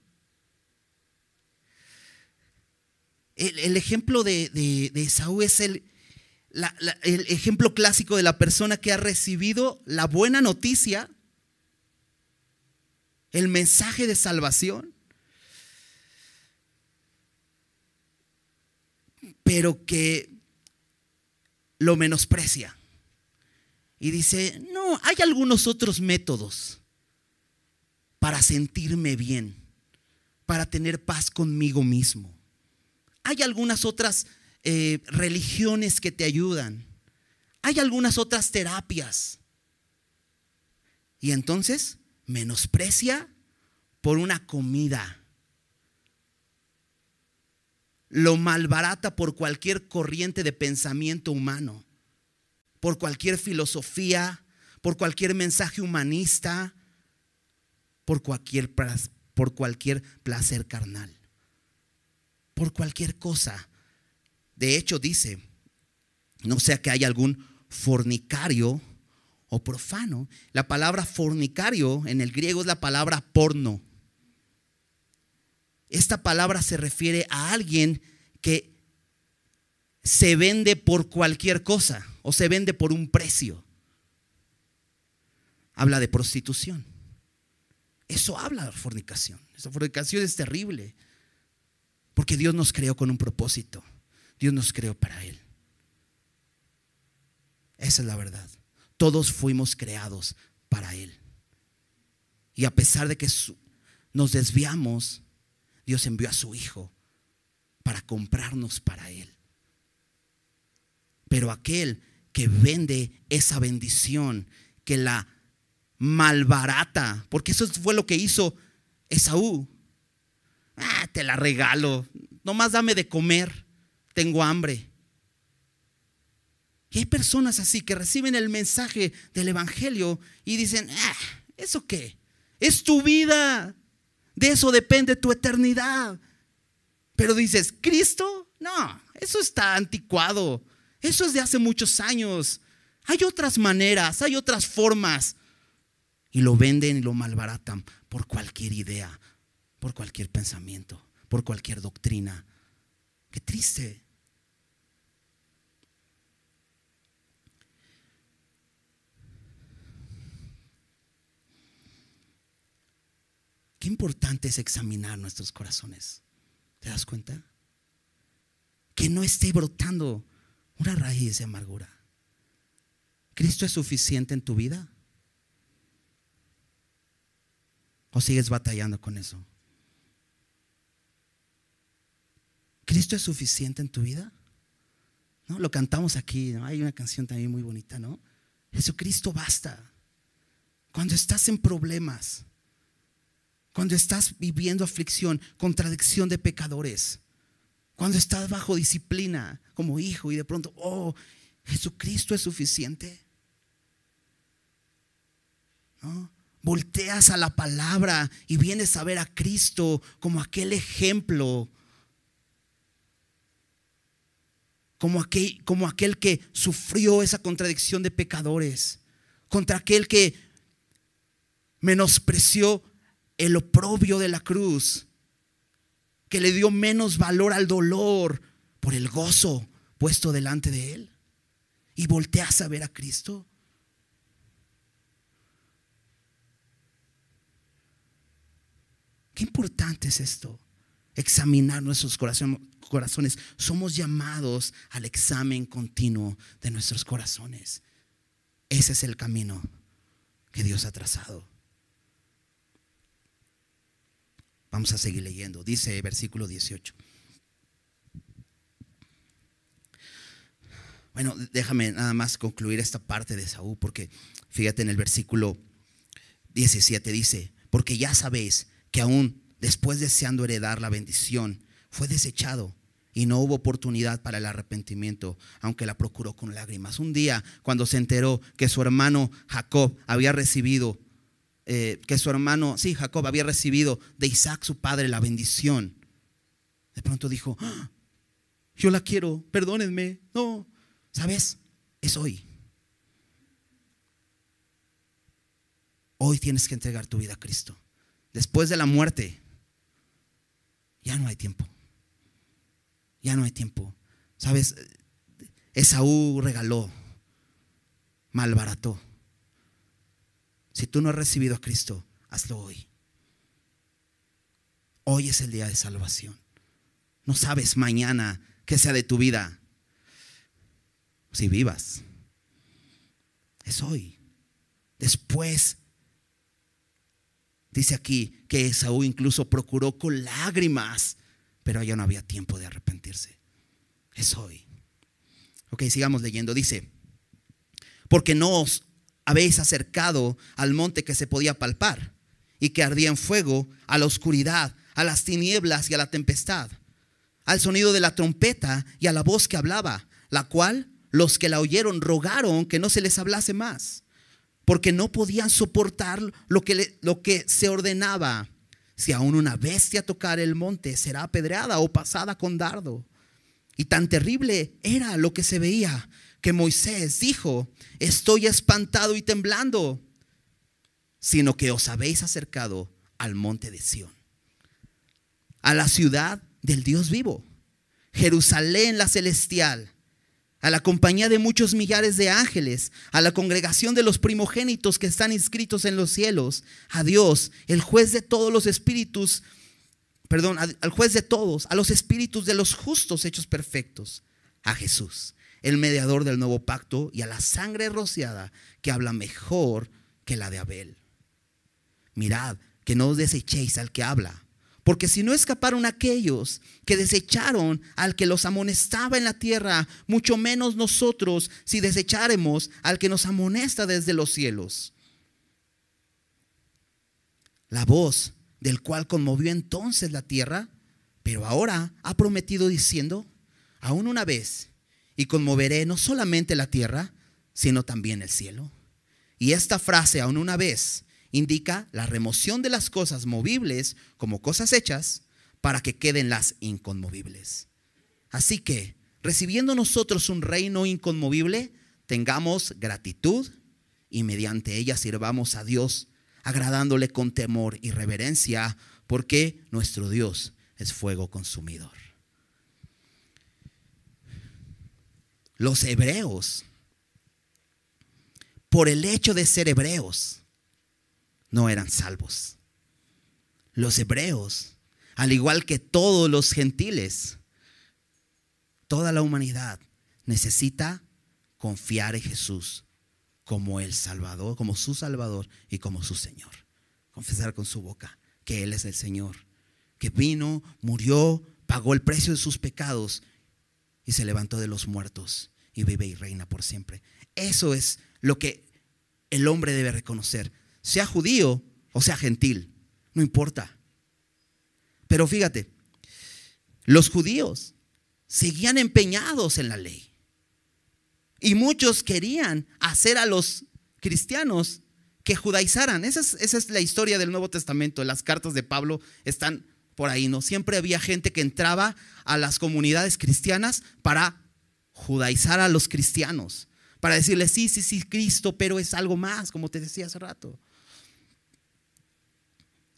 El, ejemplo de, de, Saúl es el, el ejemplo clásico de la persona que ha recibido la buena noticia, el mensaje de salvación, pero que lo menosprecia. Y dice, no, hay algunos otros métodos para sentirme bien, para tener paz conmigo mismo. Hay algunas otras eh, religiones que te ayudan. Hay algunas otras terapias. Y entonces menosprecia por una comida lo malbarata por cualquier corriente de pensamiento humano, por cualquier filosofía, por cualquier mensaje humanista, por cualquier, por cualquier placer carnal, por cualquier cosa. De hecho, dice, no sea que haya algún fornicario o profano. La palabra fornicario en el griego es la palabra porno. Esta palabra se refiere a alguien que se vende por cualquier cosa o se vende por un precio. habla de prostitución. Eso habla de fornicación. Esa fornicación es terrible. Porque Dios nos creó con un propósito. Dios nos creó para Él. Esa es la verdad. Todos fuimos creados para Él. Y a pesar de que nos desviamos, Dios envió a su Hijo para comprarnos para Él. Pero aquel que vende esa bendición, que la malbarata, porque eso fue lo que hizo Esaú. Ah, te la regalo, nomás dame de comer, tengo hambre. Y hay personas así que reciben el mensaje del Evangelio y dicen, ah, ¿eso qué? Es tu vida, de eso depende tu eternidad. Pero dices, ¿Cristo? No, eso está anticuado. Eso es de hace muchos años. Hay otras maneras, hay otras formas. Y lo venden y lo malbaratan por cualquier idea, por cualquier pensamiento, por cualquier doctrina. Qué triste. Qué importante es examinar nuestros corazones. ¿Te das cuenta? Que no esté brotando una raíz de amargura. ¿Cristo es suficiente en tu vida? ¿O sigues batallando con eso? ¿Cristo es suficiente en tu vida? ¿No? Lo cantamos aquí, hay una canción también muy bonita, ¿no? Jesucristo basta. Cuando estás en problemas, cuando estás viviendo aflicción, contradicción de pecadores, cuando estás bajo disciplina como hijo y de pronto, oh, Jesucristo es suficiente. Volteas a la palabra y vienes a ver a Cristo como aquel ejemplo, como aquel, como aquel que sufrió esa contradicción de pecadores, contra aquel que menospreció el oprobio de la cruz que le dio menos valor al dolor por el gozo puesto delante de él. Y volteas a ver a Cristo. Qué importante es esto. Examinar nuestros corazones. Somos llamados al examen continuo de nuestros corazones. Ese es el camino que Dios ha trazado. Vamos a seguir leyendo. Dice versículo 18. Bueno, déjame nada más concluir esta parte de Saúl, porque fíjate en el versículo 17 dice, porque ya sabéis que aún después deseando heredar la bendición, fue desechado y no hubo oportunidad para el arrepentimiento, aunque la procuró con lágrimas. Un día, cuando se enteró que su hermano Jacob había recibido eh, que su hermano, sí, Jacob había recibido de Isaac su padre la bendición. De pronto dijo, ah, yo la quiero, perdónenme. No, ¿sabes? Es hoy. Hoy tienes que entregar tu vida a Cristo. Después de la muerte, ya no hay tiempo. Ya no hay tiempo. ¿Sabes? Esaú regaló, malbarató. Si tú no has recibido a Cristo, hazlo hoy. Hoy es el día de salvación. No sabes mañana qué sea de tu vida. Si vivas. Es hoy. Después, dice aquí que Esaú incluso procuró con lágrimas, pero ya no había tiempo de arrepentirse. Es hoy. Ok, sigamos leyendo. Dice, porque no os habéis acercado al monte que se podía palpar y que ardía en fuego, a la oscuridad, a las tinieblas y a la tempestad, al sonido de la trompeta y a la voz que hablaba, la cual los que la oyeron rogaron que no se les hablase más, porque no podían soportar lo que, lo que se ordenaba. Si aún una bestia tocar el monte, será apedreada o pasada con dardo. Y tan terrible era lo que se veía que Moisés dijo, estoy espantado y temblando, sino que os habéis acercado al monte de Sión, a la ciudad del Dios vivo, Jerusalén la celestial, a la compañía de muchos millares de ángeles, a la congregación de los primogénitos que están inscritos en los cielos, a Dios, el juez de todos los espíritus, perdón, al juez de todos, a los espíritus de los justos hechos perfectos, a Jesús, el mediador del nuevo pacto, y a la sangre rociada que habla mejor que la de Abel. Mirad, que no os desechéis al que habla porque si no escaparon aquellos que desecharon al que los amonestaba en la tierra, mucho menos nosotros si desecháremos al que nos amonesta desde los cielos. La voz del cual conmovió entonces la tierra, pero ahora ha prometido diciendo, aún una vez, y conmoveré no solamente la tierra, sino también el cielo. Y esta frase, aún una vez, indica la remoción de las cosas movibles como cosas hechas para que queden las inconmovibles. Así que, recibiendo nosotros un reino inconmovible, tengamos gratitud y mediante ella sirvamos a Dios, agradándole con temor y reverencia, porque nuestro Dios es fuego consumidor. Los hebreos, por el hecho de ser hebreos, no eran salvos. Los hebreos, al igual que todos los gentiles, toda la humanidad necesita confiar en Jesús como el Salvador, como su Salvador y como su Señor. Confesar con su boca que Él es el Señor, que vino, murió, pagó el precio de sus pecados y se levantó de los muertos y vive y reina por siempre. Eso es lo que el hombre debe reconocer sea judío o sea gentil, no importa. Pero fíjate, los judíos seguían empeñados en la ley. Y muchos querían hacer a los cristianos que judaizaran. Esa es, la historia del Nuevo Testamento. Las cartas de Pablo están por ahí, ¿no? Siempre había gente que entraba a las comunidades cristianas para judaizar a los cristianos. Para decirles, sí, sí, sí, Cristo, pero es algo más, como te decía hace rato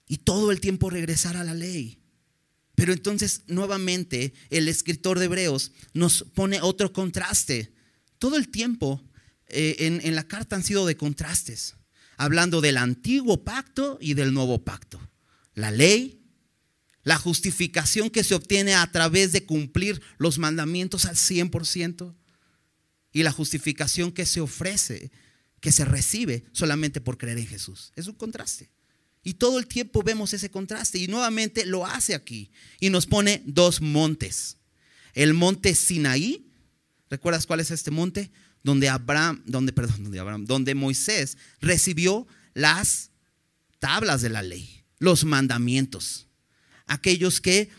y todo el tiempo regresar a la ley. Pero entonces nuevamente el escritor de Hebreos nos pone otro contraste. Todo el tiempo eh, en, en la carta han sido de contrastes, hablando del antiguo pacto y del nuevo pacto. La ley, la justificación que se obtiene a través de cumplir los mandamientos al 100% y la justificación que se ofrece, que se recibe solamente por creer en Jesús. Es un contraste. Y todo el tiempo vemos ese contraste y nuevamente lo hace aquí y nos pone dos montes. El monte Sinaí, ¿recuerdas cuál es este monte? Donde Abraham, donde perdón, donde Abraham, donde Moisés recibió las tablas de la ley, los mandamientos, aquellos que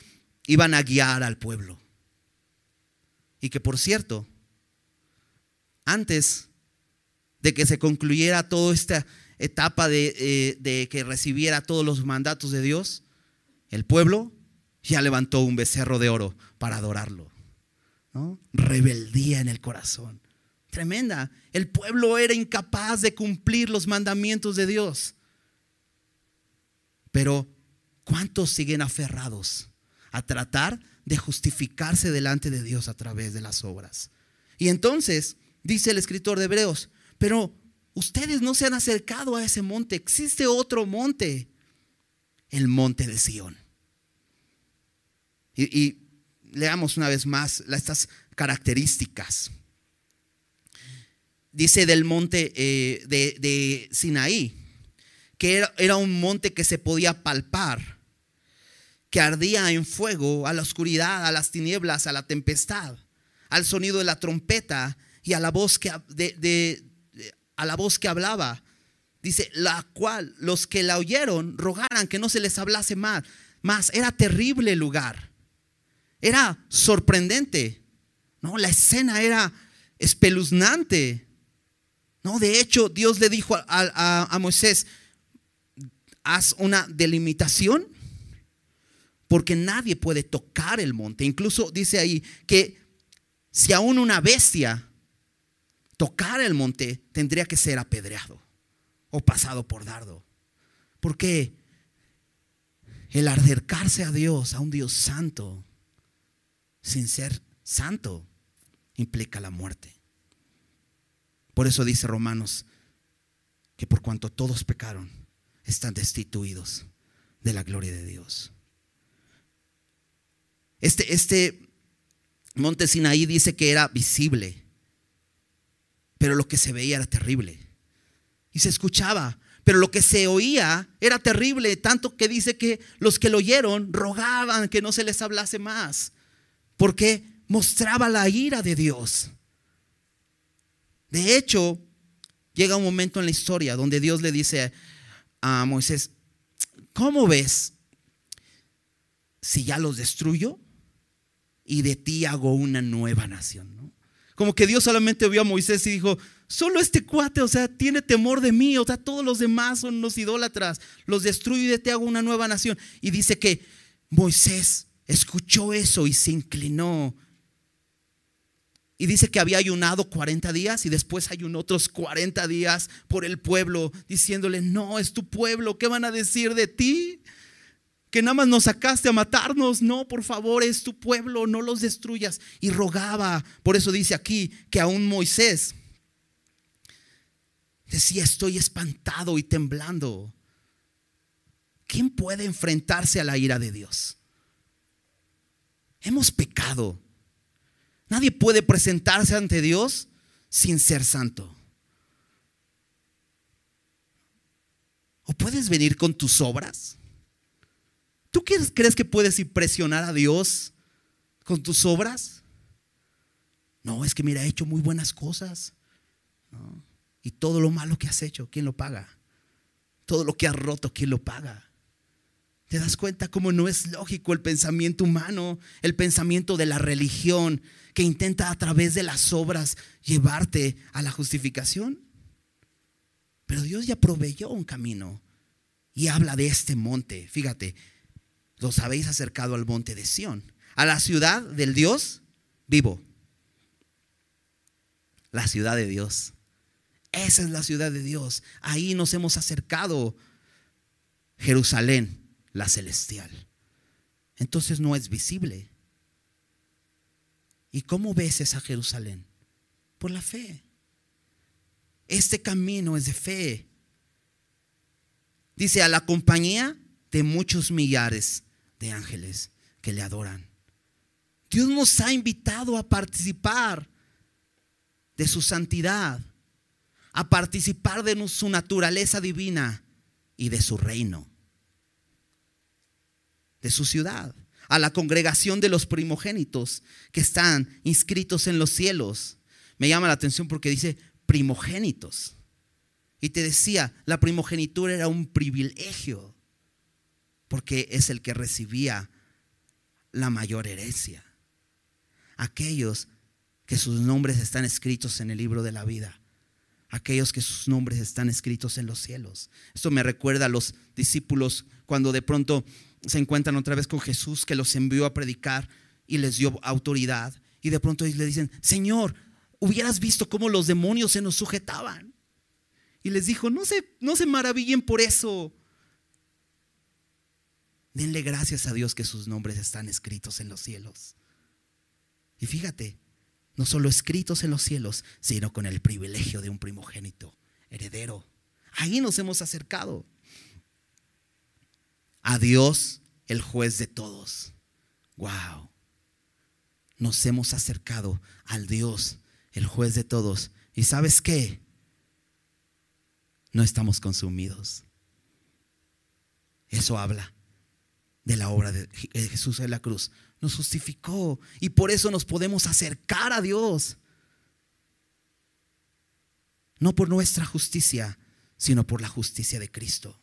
iban a guiar al pueblo. Y que por cierto, antes de que se concluyera todo este etapa eh, de, que recibiera todos los mandatos de Dios, el pueblo ya levantó un becerro de oro para adorarlo. Rebeldía en el corazón. Tremenda. El pueblo era incapaz de cumplir los mandamientos de Dios. Pero, ¿cuántos siguen aferrados a tratar de justificarse delante de Dios a través de las obras? Y entonces, dice el escritor de Hebreos, pero Ustedes no se han acercado a ese monte. Existe otro monte, el monte de Sión. Y, leamos una vez más estas características. Dice del monte eh, de, Sinaí, que era, era un monte que se podía palpar, que ardía en fuego a la oscuridad, a las tinieblas, a la tempestad, al sonido de la trompeta y a la voz que, a la voz que hablaba. Dice, la cual los que la oyeron rogaran que no se les hablase más. Más, era terrible el lugar. Era sorprendente. No, la escena era espeluznante. No, de hecho, Dios le dijo a Moisés, haz una delimitación porque nadie puede tocar el monte. Incluso dice ahí que si aún una bestia tocar el monte, tendría que ser apedreado o pasado por dardo. Porque el acercarse a Dios, a un Dios santo, sin ser santo, implica la muerte. Por eso dice Romanos que por cuanto todos pecaron, están destituidos de la gloria de Dios. Este, este monte Sinaí dice que era visible, pero lo que se veía era terrible. Y se escuchaba, pero lo que se oía era terrible, tanto que dice que los que lo oyeron rogaban que no se les hablase más, porque mostraba la ira de Dios. De hecho, llega un momento en la historia donde Dios le dice a Moisés, ¿cómo ves si ya los destruyo y de ti hago una nueva nación? Como que Dios solamente vio a Moisés y dijo, solo este cuate, o sea, tiene temor de mí, o sea, todos los demás son los idólatras, los destruyo y de ti hago una nueva nación. Y dice que Moisés escuchó eso y se inclinó y dice que había ayunado 40 días y después ayunó otros 40 días por el pueblo, diciéndole, no, es tu pueblo, ¿qué van a decir de ti? Que nada más nos sacaste a matarnos, no, por favor, es tu pueblo, no los destruyas. Y rogaba, por eso dice aquí que aún Moisés decía, estoy espantado y temblando. ¿Quién puede enfrentarse a la ira de Dios? Hemos pecado. Nadie puede presentarse ante Dios sin ser santo. ¿O puedes venir con tus obras? ¿Tú crees que puedes impresionar a Dios con tus obras? No, es que mira, he hecho muy buenas cosas. Y todo lo malo que has hecho, ¿quién lo paga? Todo lo que has roto, ¿quién lo paga? ¿Te das cuenta cómo no es lógico el pensamiento humano, el pensamiento de la religión que intenta a través de las obras llevarte a la justificación? Pero Dios ya proveyó un camino y habla de este monte. Fíjate, los habéis acercado al monte de Sión, a la ciudad del Dios vivo. La ciudad de Dios. Esa es la ciudad de Dios. Ahí nos hemos acercado. Jerusalén la celestial. Entonces no es visible. ¿Y cómo ves esa Jerusalén? Por la fe. Este camino es de fe. Dice a la compañía de muchos millares de ángeles que le adoran. Dios nos ha invitado a participar de su santidad, a participar de su naturaleza divina y de su reino de su ciudad, a la congregación de los primogénitos que están inscritos en los cielos. Me llama la atención porque dice primogénitos. Y te decía, la primogenitura era un privilegio, porque es el que recibía la mayor herencia. Aquellos que sus nombres están escritos en el libro de la vida, aquellos que sus nombres están escritos en los cielos. Esto me recuerda a los discípulos cuando de pronto se encuentran otra vez con Jesús que los envió a predicar y les dio autoridad. Y de pronto le dicen, Señor, hubieras visto cómo los demonios se nos sujetaban. Y les dijo, no se, no se maravillen por eso. Denle gracias a Dios que sus nombres están escritos en los cielos. Y fíjate, no solo escritos en los cielos, sino con el privilegio de un primogénito, heredero. Ahí nos hemos acercado a Dios, el juez de todos. Wow. Nos hemos acercado al Dios, el juez de todos. ¿Y sabes qué? No estamos consumidos. Eso habla de la obra de Jesús en la cruz. Nos justificó y por eso nos podemos acercar a Dios. No por nuestra justicia, sino por la justicia de Cristo.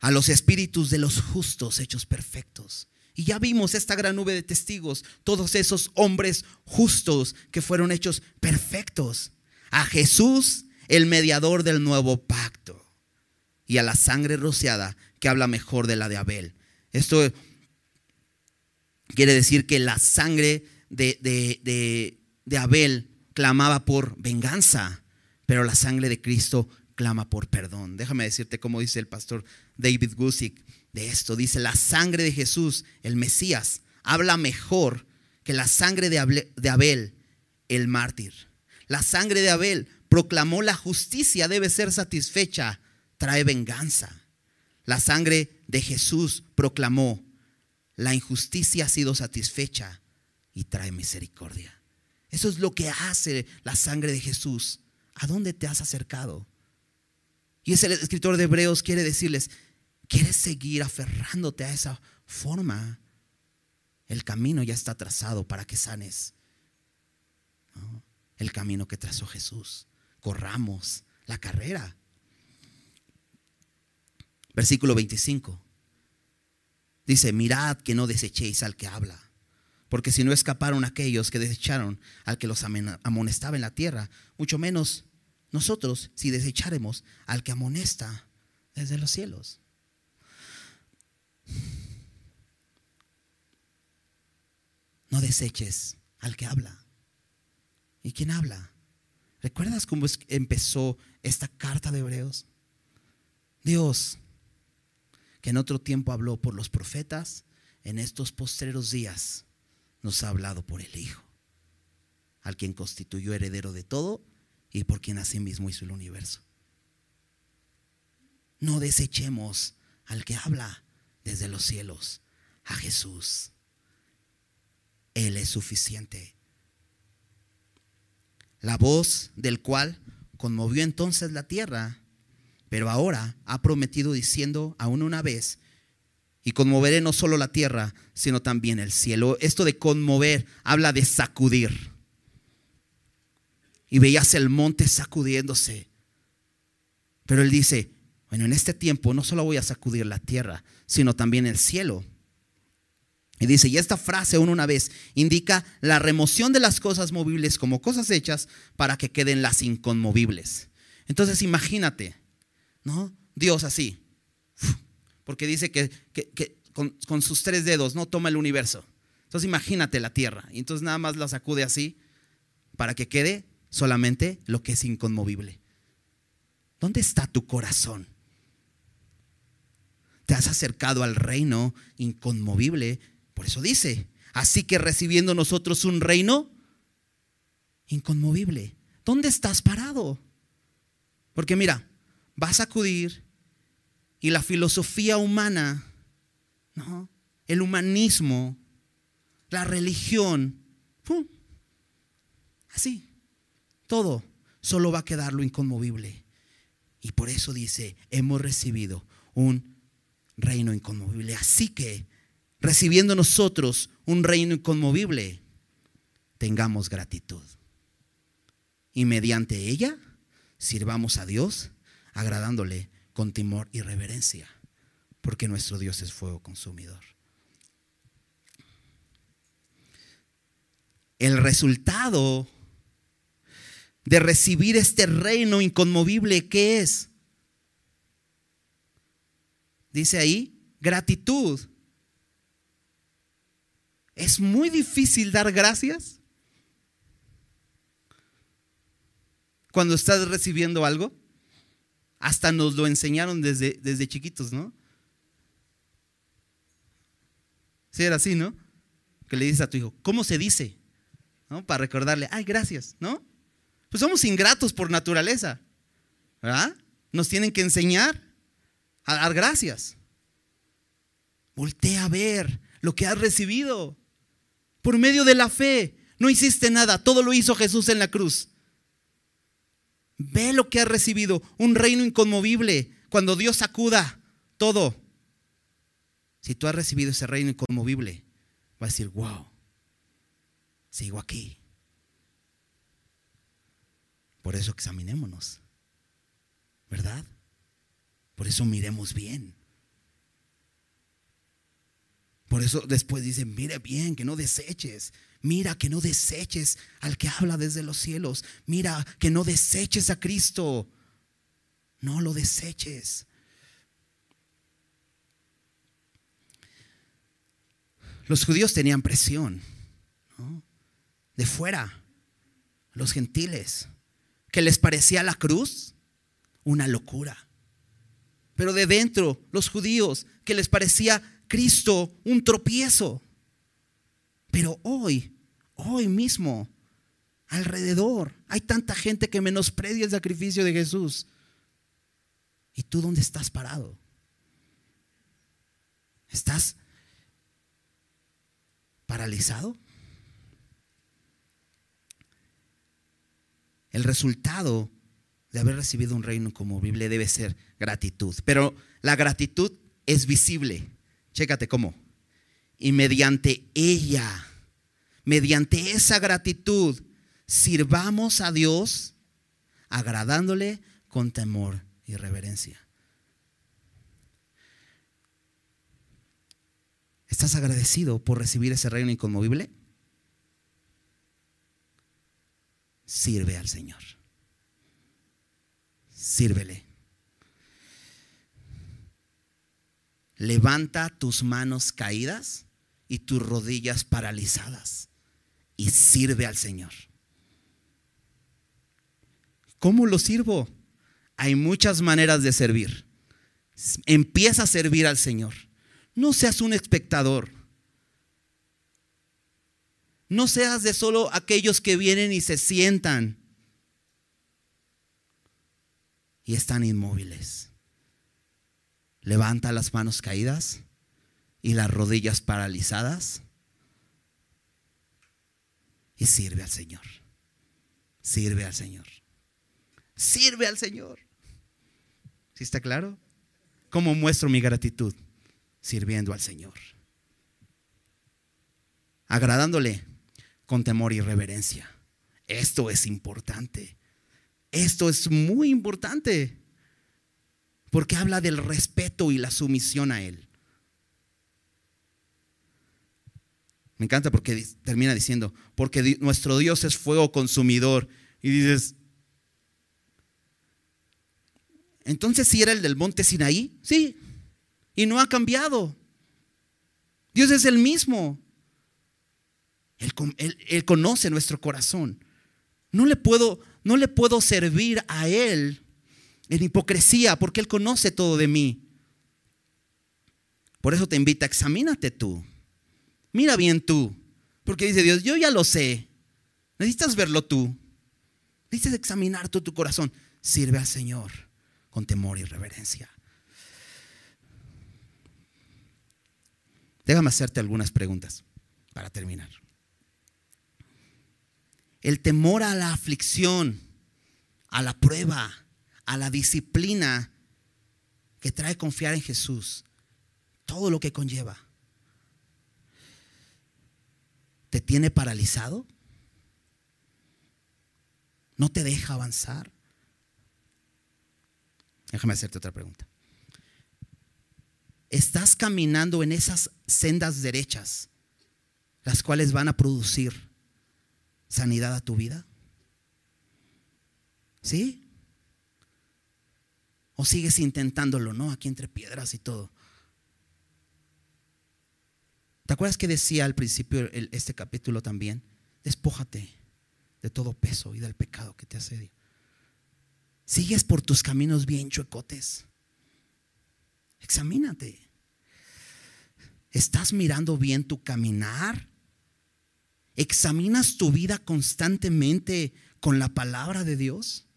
a los espíritus de los justos hechos perfectos. Y ya vimos esta gran nube de testigos, todos esos hombres justos que fueron hechos perfectos. A Jesús, el mediador del nuevo pacto. Y a la sangre rociada que habla mejor de la de Abel. Esto quiere decir que la sangre de, de, de Abel clamaba por venganza, pero la sangre de Cristo clama por perdón. Déjame decirte cómo dice el pastor David Gusick de esto. Dice, la sangre de Jesús, el Mesías, habla mejor que la sangre de Abel, el mártir. La sangre de Abel proclamó la justicia debe ser satisfecha, trae venganza. La sangre de Jesús proclamó la injusticia ha sido satisfecha y trae misericordia. Eso es lo que hace la sangre de Jesús. ¿A dónde te has acercado? Y ese escritor de Hebreos quiere decirles, ¿quieres seguir aferrándote a esa forma? El camino ya está trazado para que sanes. El camino que trazó Jesús. Corramos la carrera. Versículo 25. Dice, mirad que no desechéis al que habla. Porque si no escaparon aquellos que desecharon al que los amonestaba en la tierra, mucho menos nosotros si desecharemos al que amonesta desde los cielos. No deseches al que habla. ¿Y quién habla? ¿Recuerdas cómo empezó esta carta de Hebreos? Dios, en otro tiempo habló por los profetas, en estos postreros días nos ha hablado por el Hijo, al quien constituyó heredero de todo y por quien asimismo hizo el universo. No desechemos al que habla desde los cielos, a Jesús. Él es suficiente. La voz del cual conmovió entonces la tierra, pero ahora ha prometido diciendo aún una vez, y conmoveré no solo la tierra, sino también el cielo. Esto de conmover habla de sacudir. Y veías el monte sacudiéndose. Pero él dice, bueno, en este tiempo no solo voy a sacudir la tierra, sino también el cielo. Y dice, y esta frase aún una vez indica la remoción de las cosas movibles como cosas hechas para que queden las inconmovibles. Entonces imagínate, ¿no? Dios así, porque dice que, con, sus tres dedos no toma el universo. Entonces imagínate la tierra. Y entonces nada más la sacude así para que quede solamente lo que es inconmovible. ¿Dónde está tu corazón? Te has acercado al reino inconmovible. Por eso dice, así que recibiendo nosotros un reino inconmovible. ¿Dónde estás parado? Porque mira, vas a acudir y la filosofía humana, ¿no? el humanismo, la religión, así, todo solo va a quedar lo inconmovible. Y por eso dice, hemos recibido un reino inconmovible. Así que, recibiendo nosotros un reino inconmovible, tengamos gratitud. Y mediante ella, sirvamos a Dios, agradándole con temor y reverencia, porque nuestro Dios es fuego consumidor. El resultado de recibir este reino inconmovible, ¿qué es? Dice ahí, gratitud. Es muy difícil dar gracias cuando estás recibiendo algo. Hasta nos lo enseñaron desde, desde chiquitos, ¿no? Sí, era así, ¿no? Que le dices a tu hijo, ¿cómo se dice? ¿No? Para recordarle, ay, gracias, ¿no? Pues somos ingratos por naturaleza, ¿verdad? Nos tienen que enseñar a dar gracias. Voltea a ver lo que has recibido por medio de la fe. No hiciste nada, todo lo hizo Jesús en la cruz. Ve lo que has recibido, un reino inconmovible. Cuando Dios acuda todo. Si tú has recibido ese reino inconmovible, va a decir, wow, sigo aquí. Por eso examinémonos, ¿verdad? Por eso miremos bien. Por eso después dice, mire bien, que no deseches. Mira que no deseches al que habla desde los cielos. Mira que no deseches a Cristo. No lo deseches. Los judíos tenían presión de fuera, los gentiles, que les parecía la cruz una locura. Pero de dentro, los judíos, que les parecía Cristo un tropiezo. Pero hoy, hoy mismo, alrededor, hay tanta gente que menosprecia el sacrificio de Jesús. ¿Y tú dónde estás parado? ¿Estás paralizado? El resultado de haber recibido un reino como Biblia debe ser gratitud. Pero la gratitud es visible. Chécate cómo. Y mediante ella, mediante esa gratitud, sirvamos a Dios agradándole con temor y reverencia. ¿Estás agradecido por recibir ese reino inconmovible? Sirve al Señor. Sírvele. Levanta tus manos caídas y tus rodillas paralizadas y sirve al Señor. ¿Cómo lo sirvo? Hay muchas maneras de servir. Empieza a servir al Señor. No seas un espectador. No seas de solo aquellos que vienen y se sientan y están inmóviles. Levanta las manos caídas y las rodillas paralizadas y sirve al Señor. Sirve al Señor. Sirve al Señor. ¿Sí está claro? ¿Cómo muestro mi gratitud? Sirviendo al Señor. Agradándole con temor y reverencia. Esto es importante. Esto es muy importante. Porque habla del respeto y la sumisión a Él. Me encanta porque termina diciendo, porque nuestro Dios es fuego consumidor. Y dices, entonces si era el del monte Sinaí, sí, y no ha cambiado. Dios es el mismo. Él, conoce nuestro corazón. No le, puedo, no le puedo servir a Él en hipocresía porque Él conoce todo de mí. Por eso te invita, examínate tú. Mira bien tú. Porque dice Dios, yo ya lo sé. Necesitas verlo tú. Necesitas examinar tu corazón. Sirve al Señor con temor y reverencia. Déjame hacerte algunas preguntas para terminar. El temor a la aflicción, a la prueba, a la disciplina que trae confiar en Jesús, todo lo que conlleva, ¿te tiene paralizado? ¿No te deja avanzar? Déjame hacerte otra pregunta. ¿Estás caminando en esas sendas derechas, las cuales van a producir sanidad a tu vida? ¿Sí? ¿O sigues intentándolo, no? Aquí entre piedras y todo. ¿Te acuerdas que decía al principio este capítulo también? Despójate de todo peso y del pecado que te asedia. Sigues por tus caminos bien chuecotes. Examínate. ¿Estás mirando bien tu caminar? ¿Examinas tu vida constantemente con la palabra de Dios?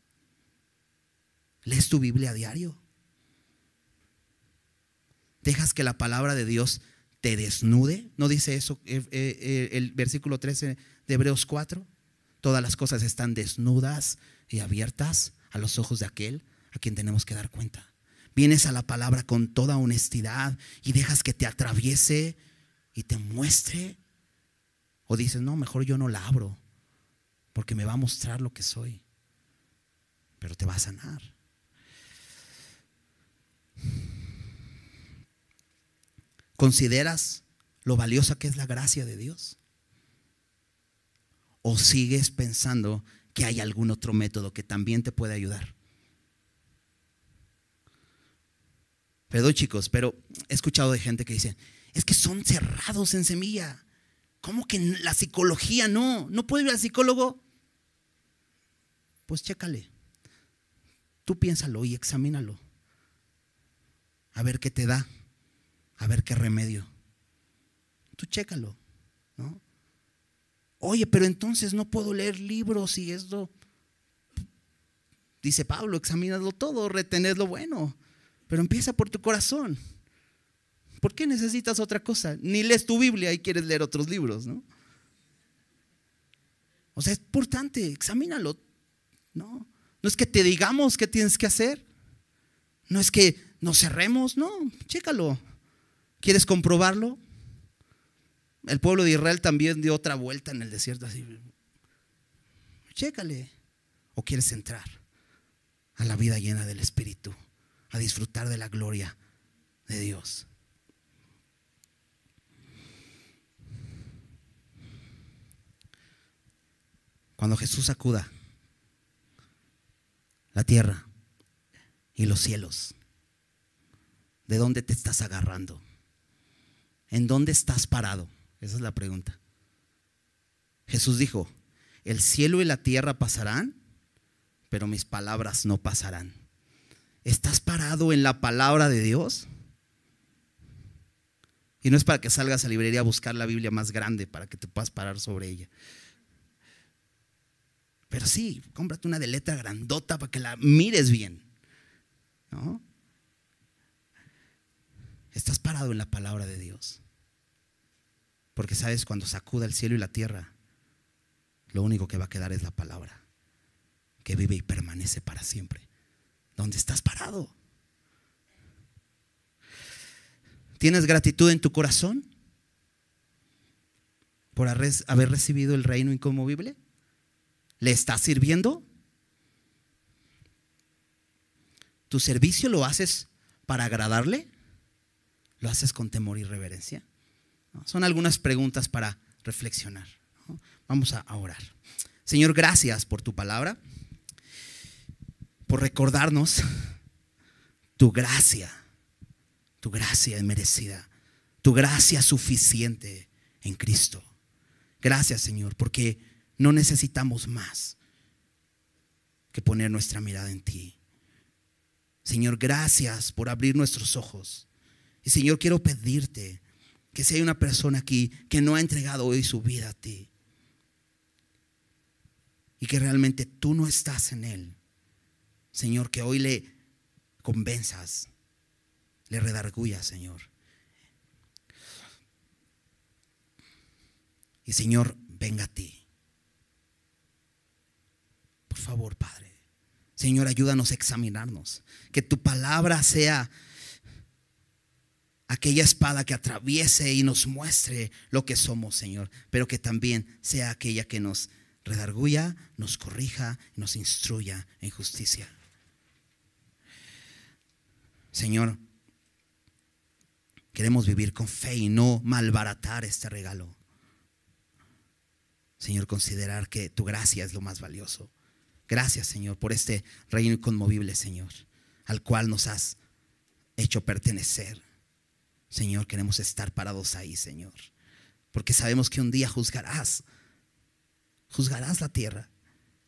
¿Lees tu Biblia a diario? ¿Dejas que la palabra de Dios te desnude? ¿No dice eso eh, eh, eh, el versículo 13 de Hebreos 4? Todas las cosas están desnudas y abiertas a los ojos de aquel a quien tenemos que dar cuenta. Vienes a la palabra con toda honestidad y dejas que te atraviese y te muestre o dices, no, mejor yo no la abro, porque me va a mostrar lo que soy, pero te va a sanar. ¿Consideras lo valiosa que es la gracia de Dios? ¿O sigues pensando que hay algún otro método que también te puede ayudar? Perdón chicos, pero he escuchado de gente que dice, es que son cerrados en semilla. ¿Cómo que la psicología no? ¿No puede ir al psicólogo? Pues chécale. Tú piénsalo y examínalo. A ver qué te da. A ver qué remedio. Tú chécalo. ¿no? Oye, pero entonces no puedo leer libros y esto. Dice Pablo, examínalo todo, retened lo bueno. Pero empieza por tu corazón. ¿Por qué necesitas otra cosa? Ni lees tu Biblia y quieres leer otros libros, ¿no? O sea, es importante, examínalo. No, no es que te digamos qué tienes que hacer. No es que nos cerremos, no, chécalo. ¿Quieres comprobarlo? El pueblo de Israel también dio otra vuelta en el desierto así. Chécale. ¿O quieres entrar a la vida llena del Espíritu? A disfrutar de la gloria de Dios. Cuando Jesús acuda la tierra y los cielos, ¿de dónde te estás agarrando? ¿En dónde estás parado? Esa es la pregunta. Jesús dijo, el cielo y la tierra pasarán, pero mis palabras no pasarán. ¿Estás parado en la palabra de Dios? Y no es para que salgas a la librería a buscar la Biblia más grande para que te puedas parar sobre ella. Pero sí, cómprate una de letra grandota para que la mires bien. ¿No? Estás parado en la palabra de Dios. Porque sabes, cuando sacuda el cielo y la tierra, lo único que va a quedar es la palabra, que vive y permanece para siempre. ¿Dónde estás parado? ¿Tienes gratitud en tu corazón por haber recibido el reino inconmovible? ¿Le estás sirviendo? ¿Tu servicio lo haces para agradarle? ¿Lo haces con temor y reverencia? Son algunas preguntas para reflexionar. Vamos a orar. Señor, gracias por tu palabra, por recordarnos tu gracia, tu gracia merecida, tu gracia suficiente en Cristo. Gracias, Señor, porque no necesitamos más que poner nuestra mirada en ti. Señor, gracias por abrir nuestros ojos. Y Señor, quiero pedirte que si hay una persona aquí que no ha entregado hoy su vida a ti y que realmente tú no estás en él, Señor, que hoy le convenzas, le redargullas, Señor. Y Señor, venga a ti. Por favor, Padre. Señor, ayúdanos a examinarnos. Que tu palabra sea aquella espada que atraviese y nos muestre lo que somos, Señor, pero que también sea aquella que nos redarguya, nos corrija, nos instruya en justicia. Señor, queremos vivir con fe y no malbaratar este regalo. Señor, considerar que tu gracia es lo más valioso. Gracias, Señor, por este reino inconmovible, Señor, al cual nos has hecho pertenecer. Señor, queremos estar parados ahí, Señor. Porque sabemos que un día juzgarás. Juzgarás la tierra.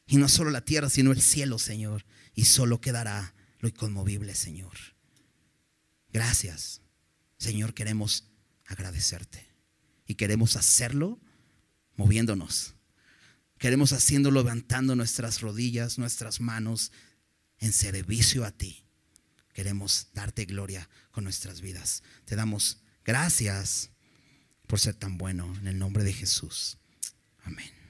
Y no solo la tierra, sino el cielo, Señor. Y solo quedará lo inconmovible, Señor. Gracias. Señor, queremos agradecerte. Y queremos hacerlo moviéndonos. Queremos haciéndolo levantando nuestras rodillas, nuestras manos en servicio a ti queremos darte gloria con nuestras vidas. Te damos gracias por ser tan bueno en el nombre de Jesús. Amén.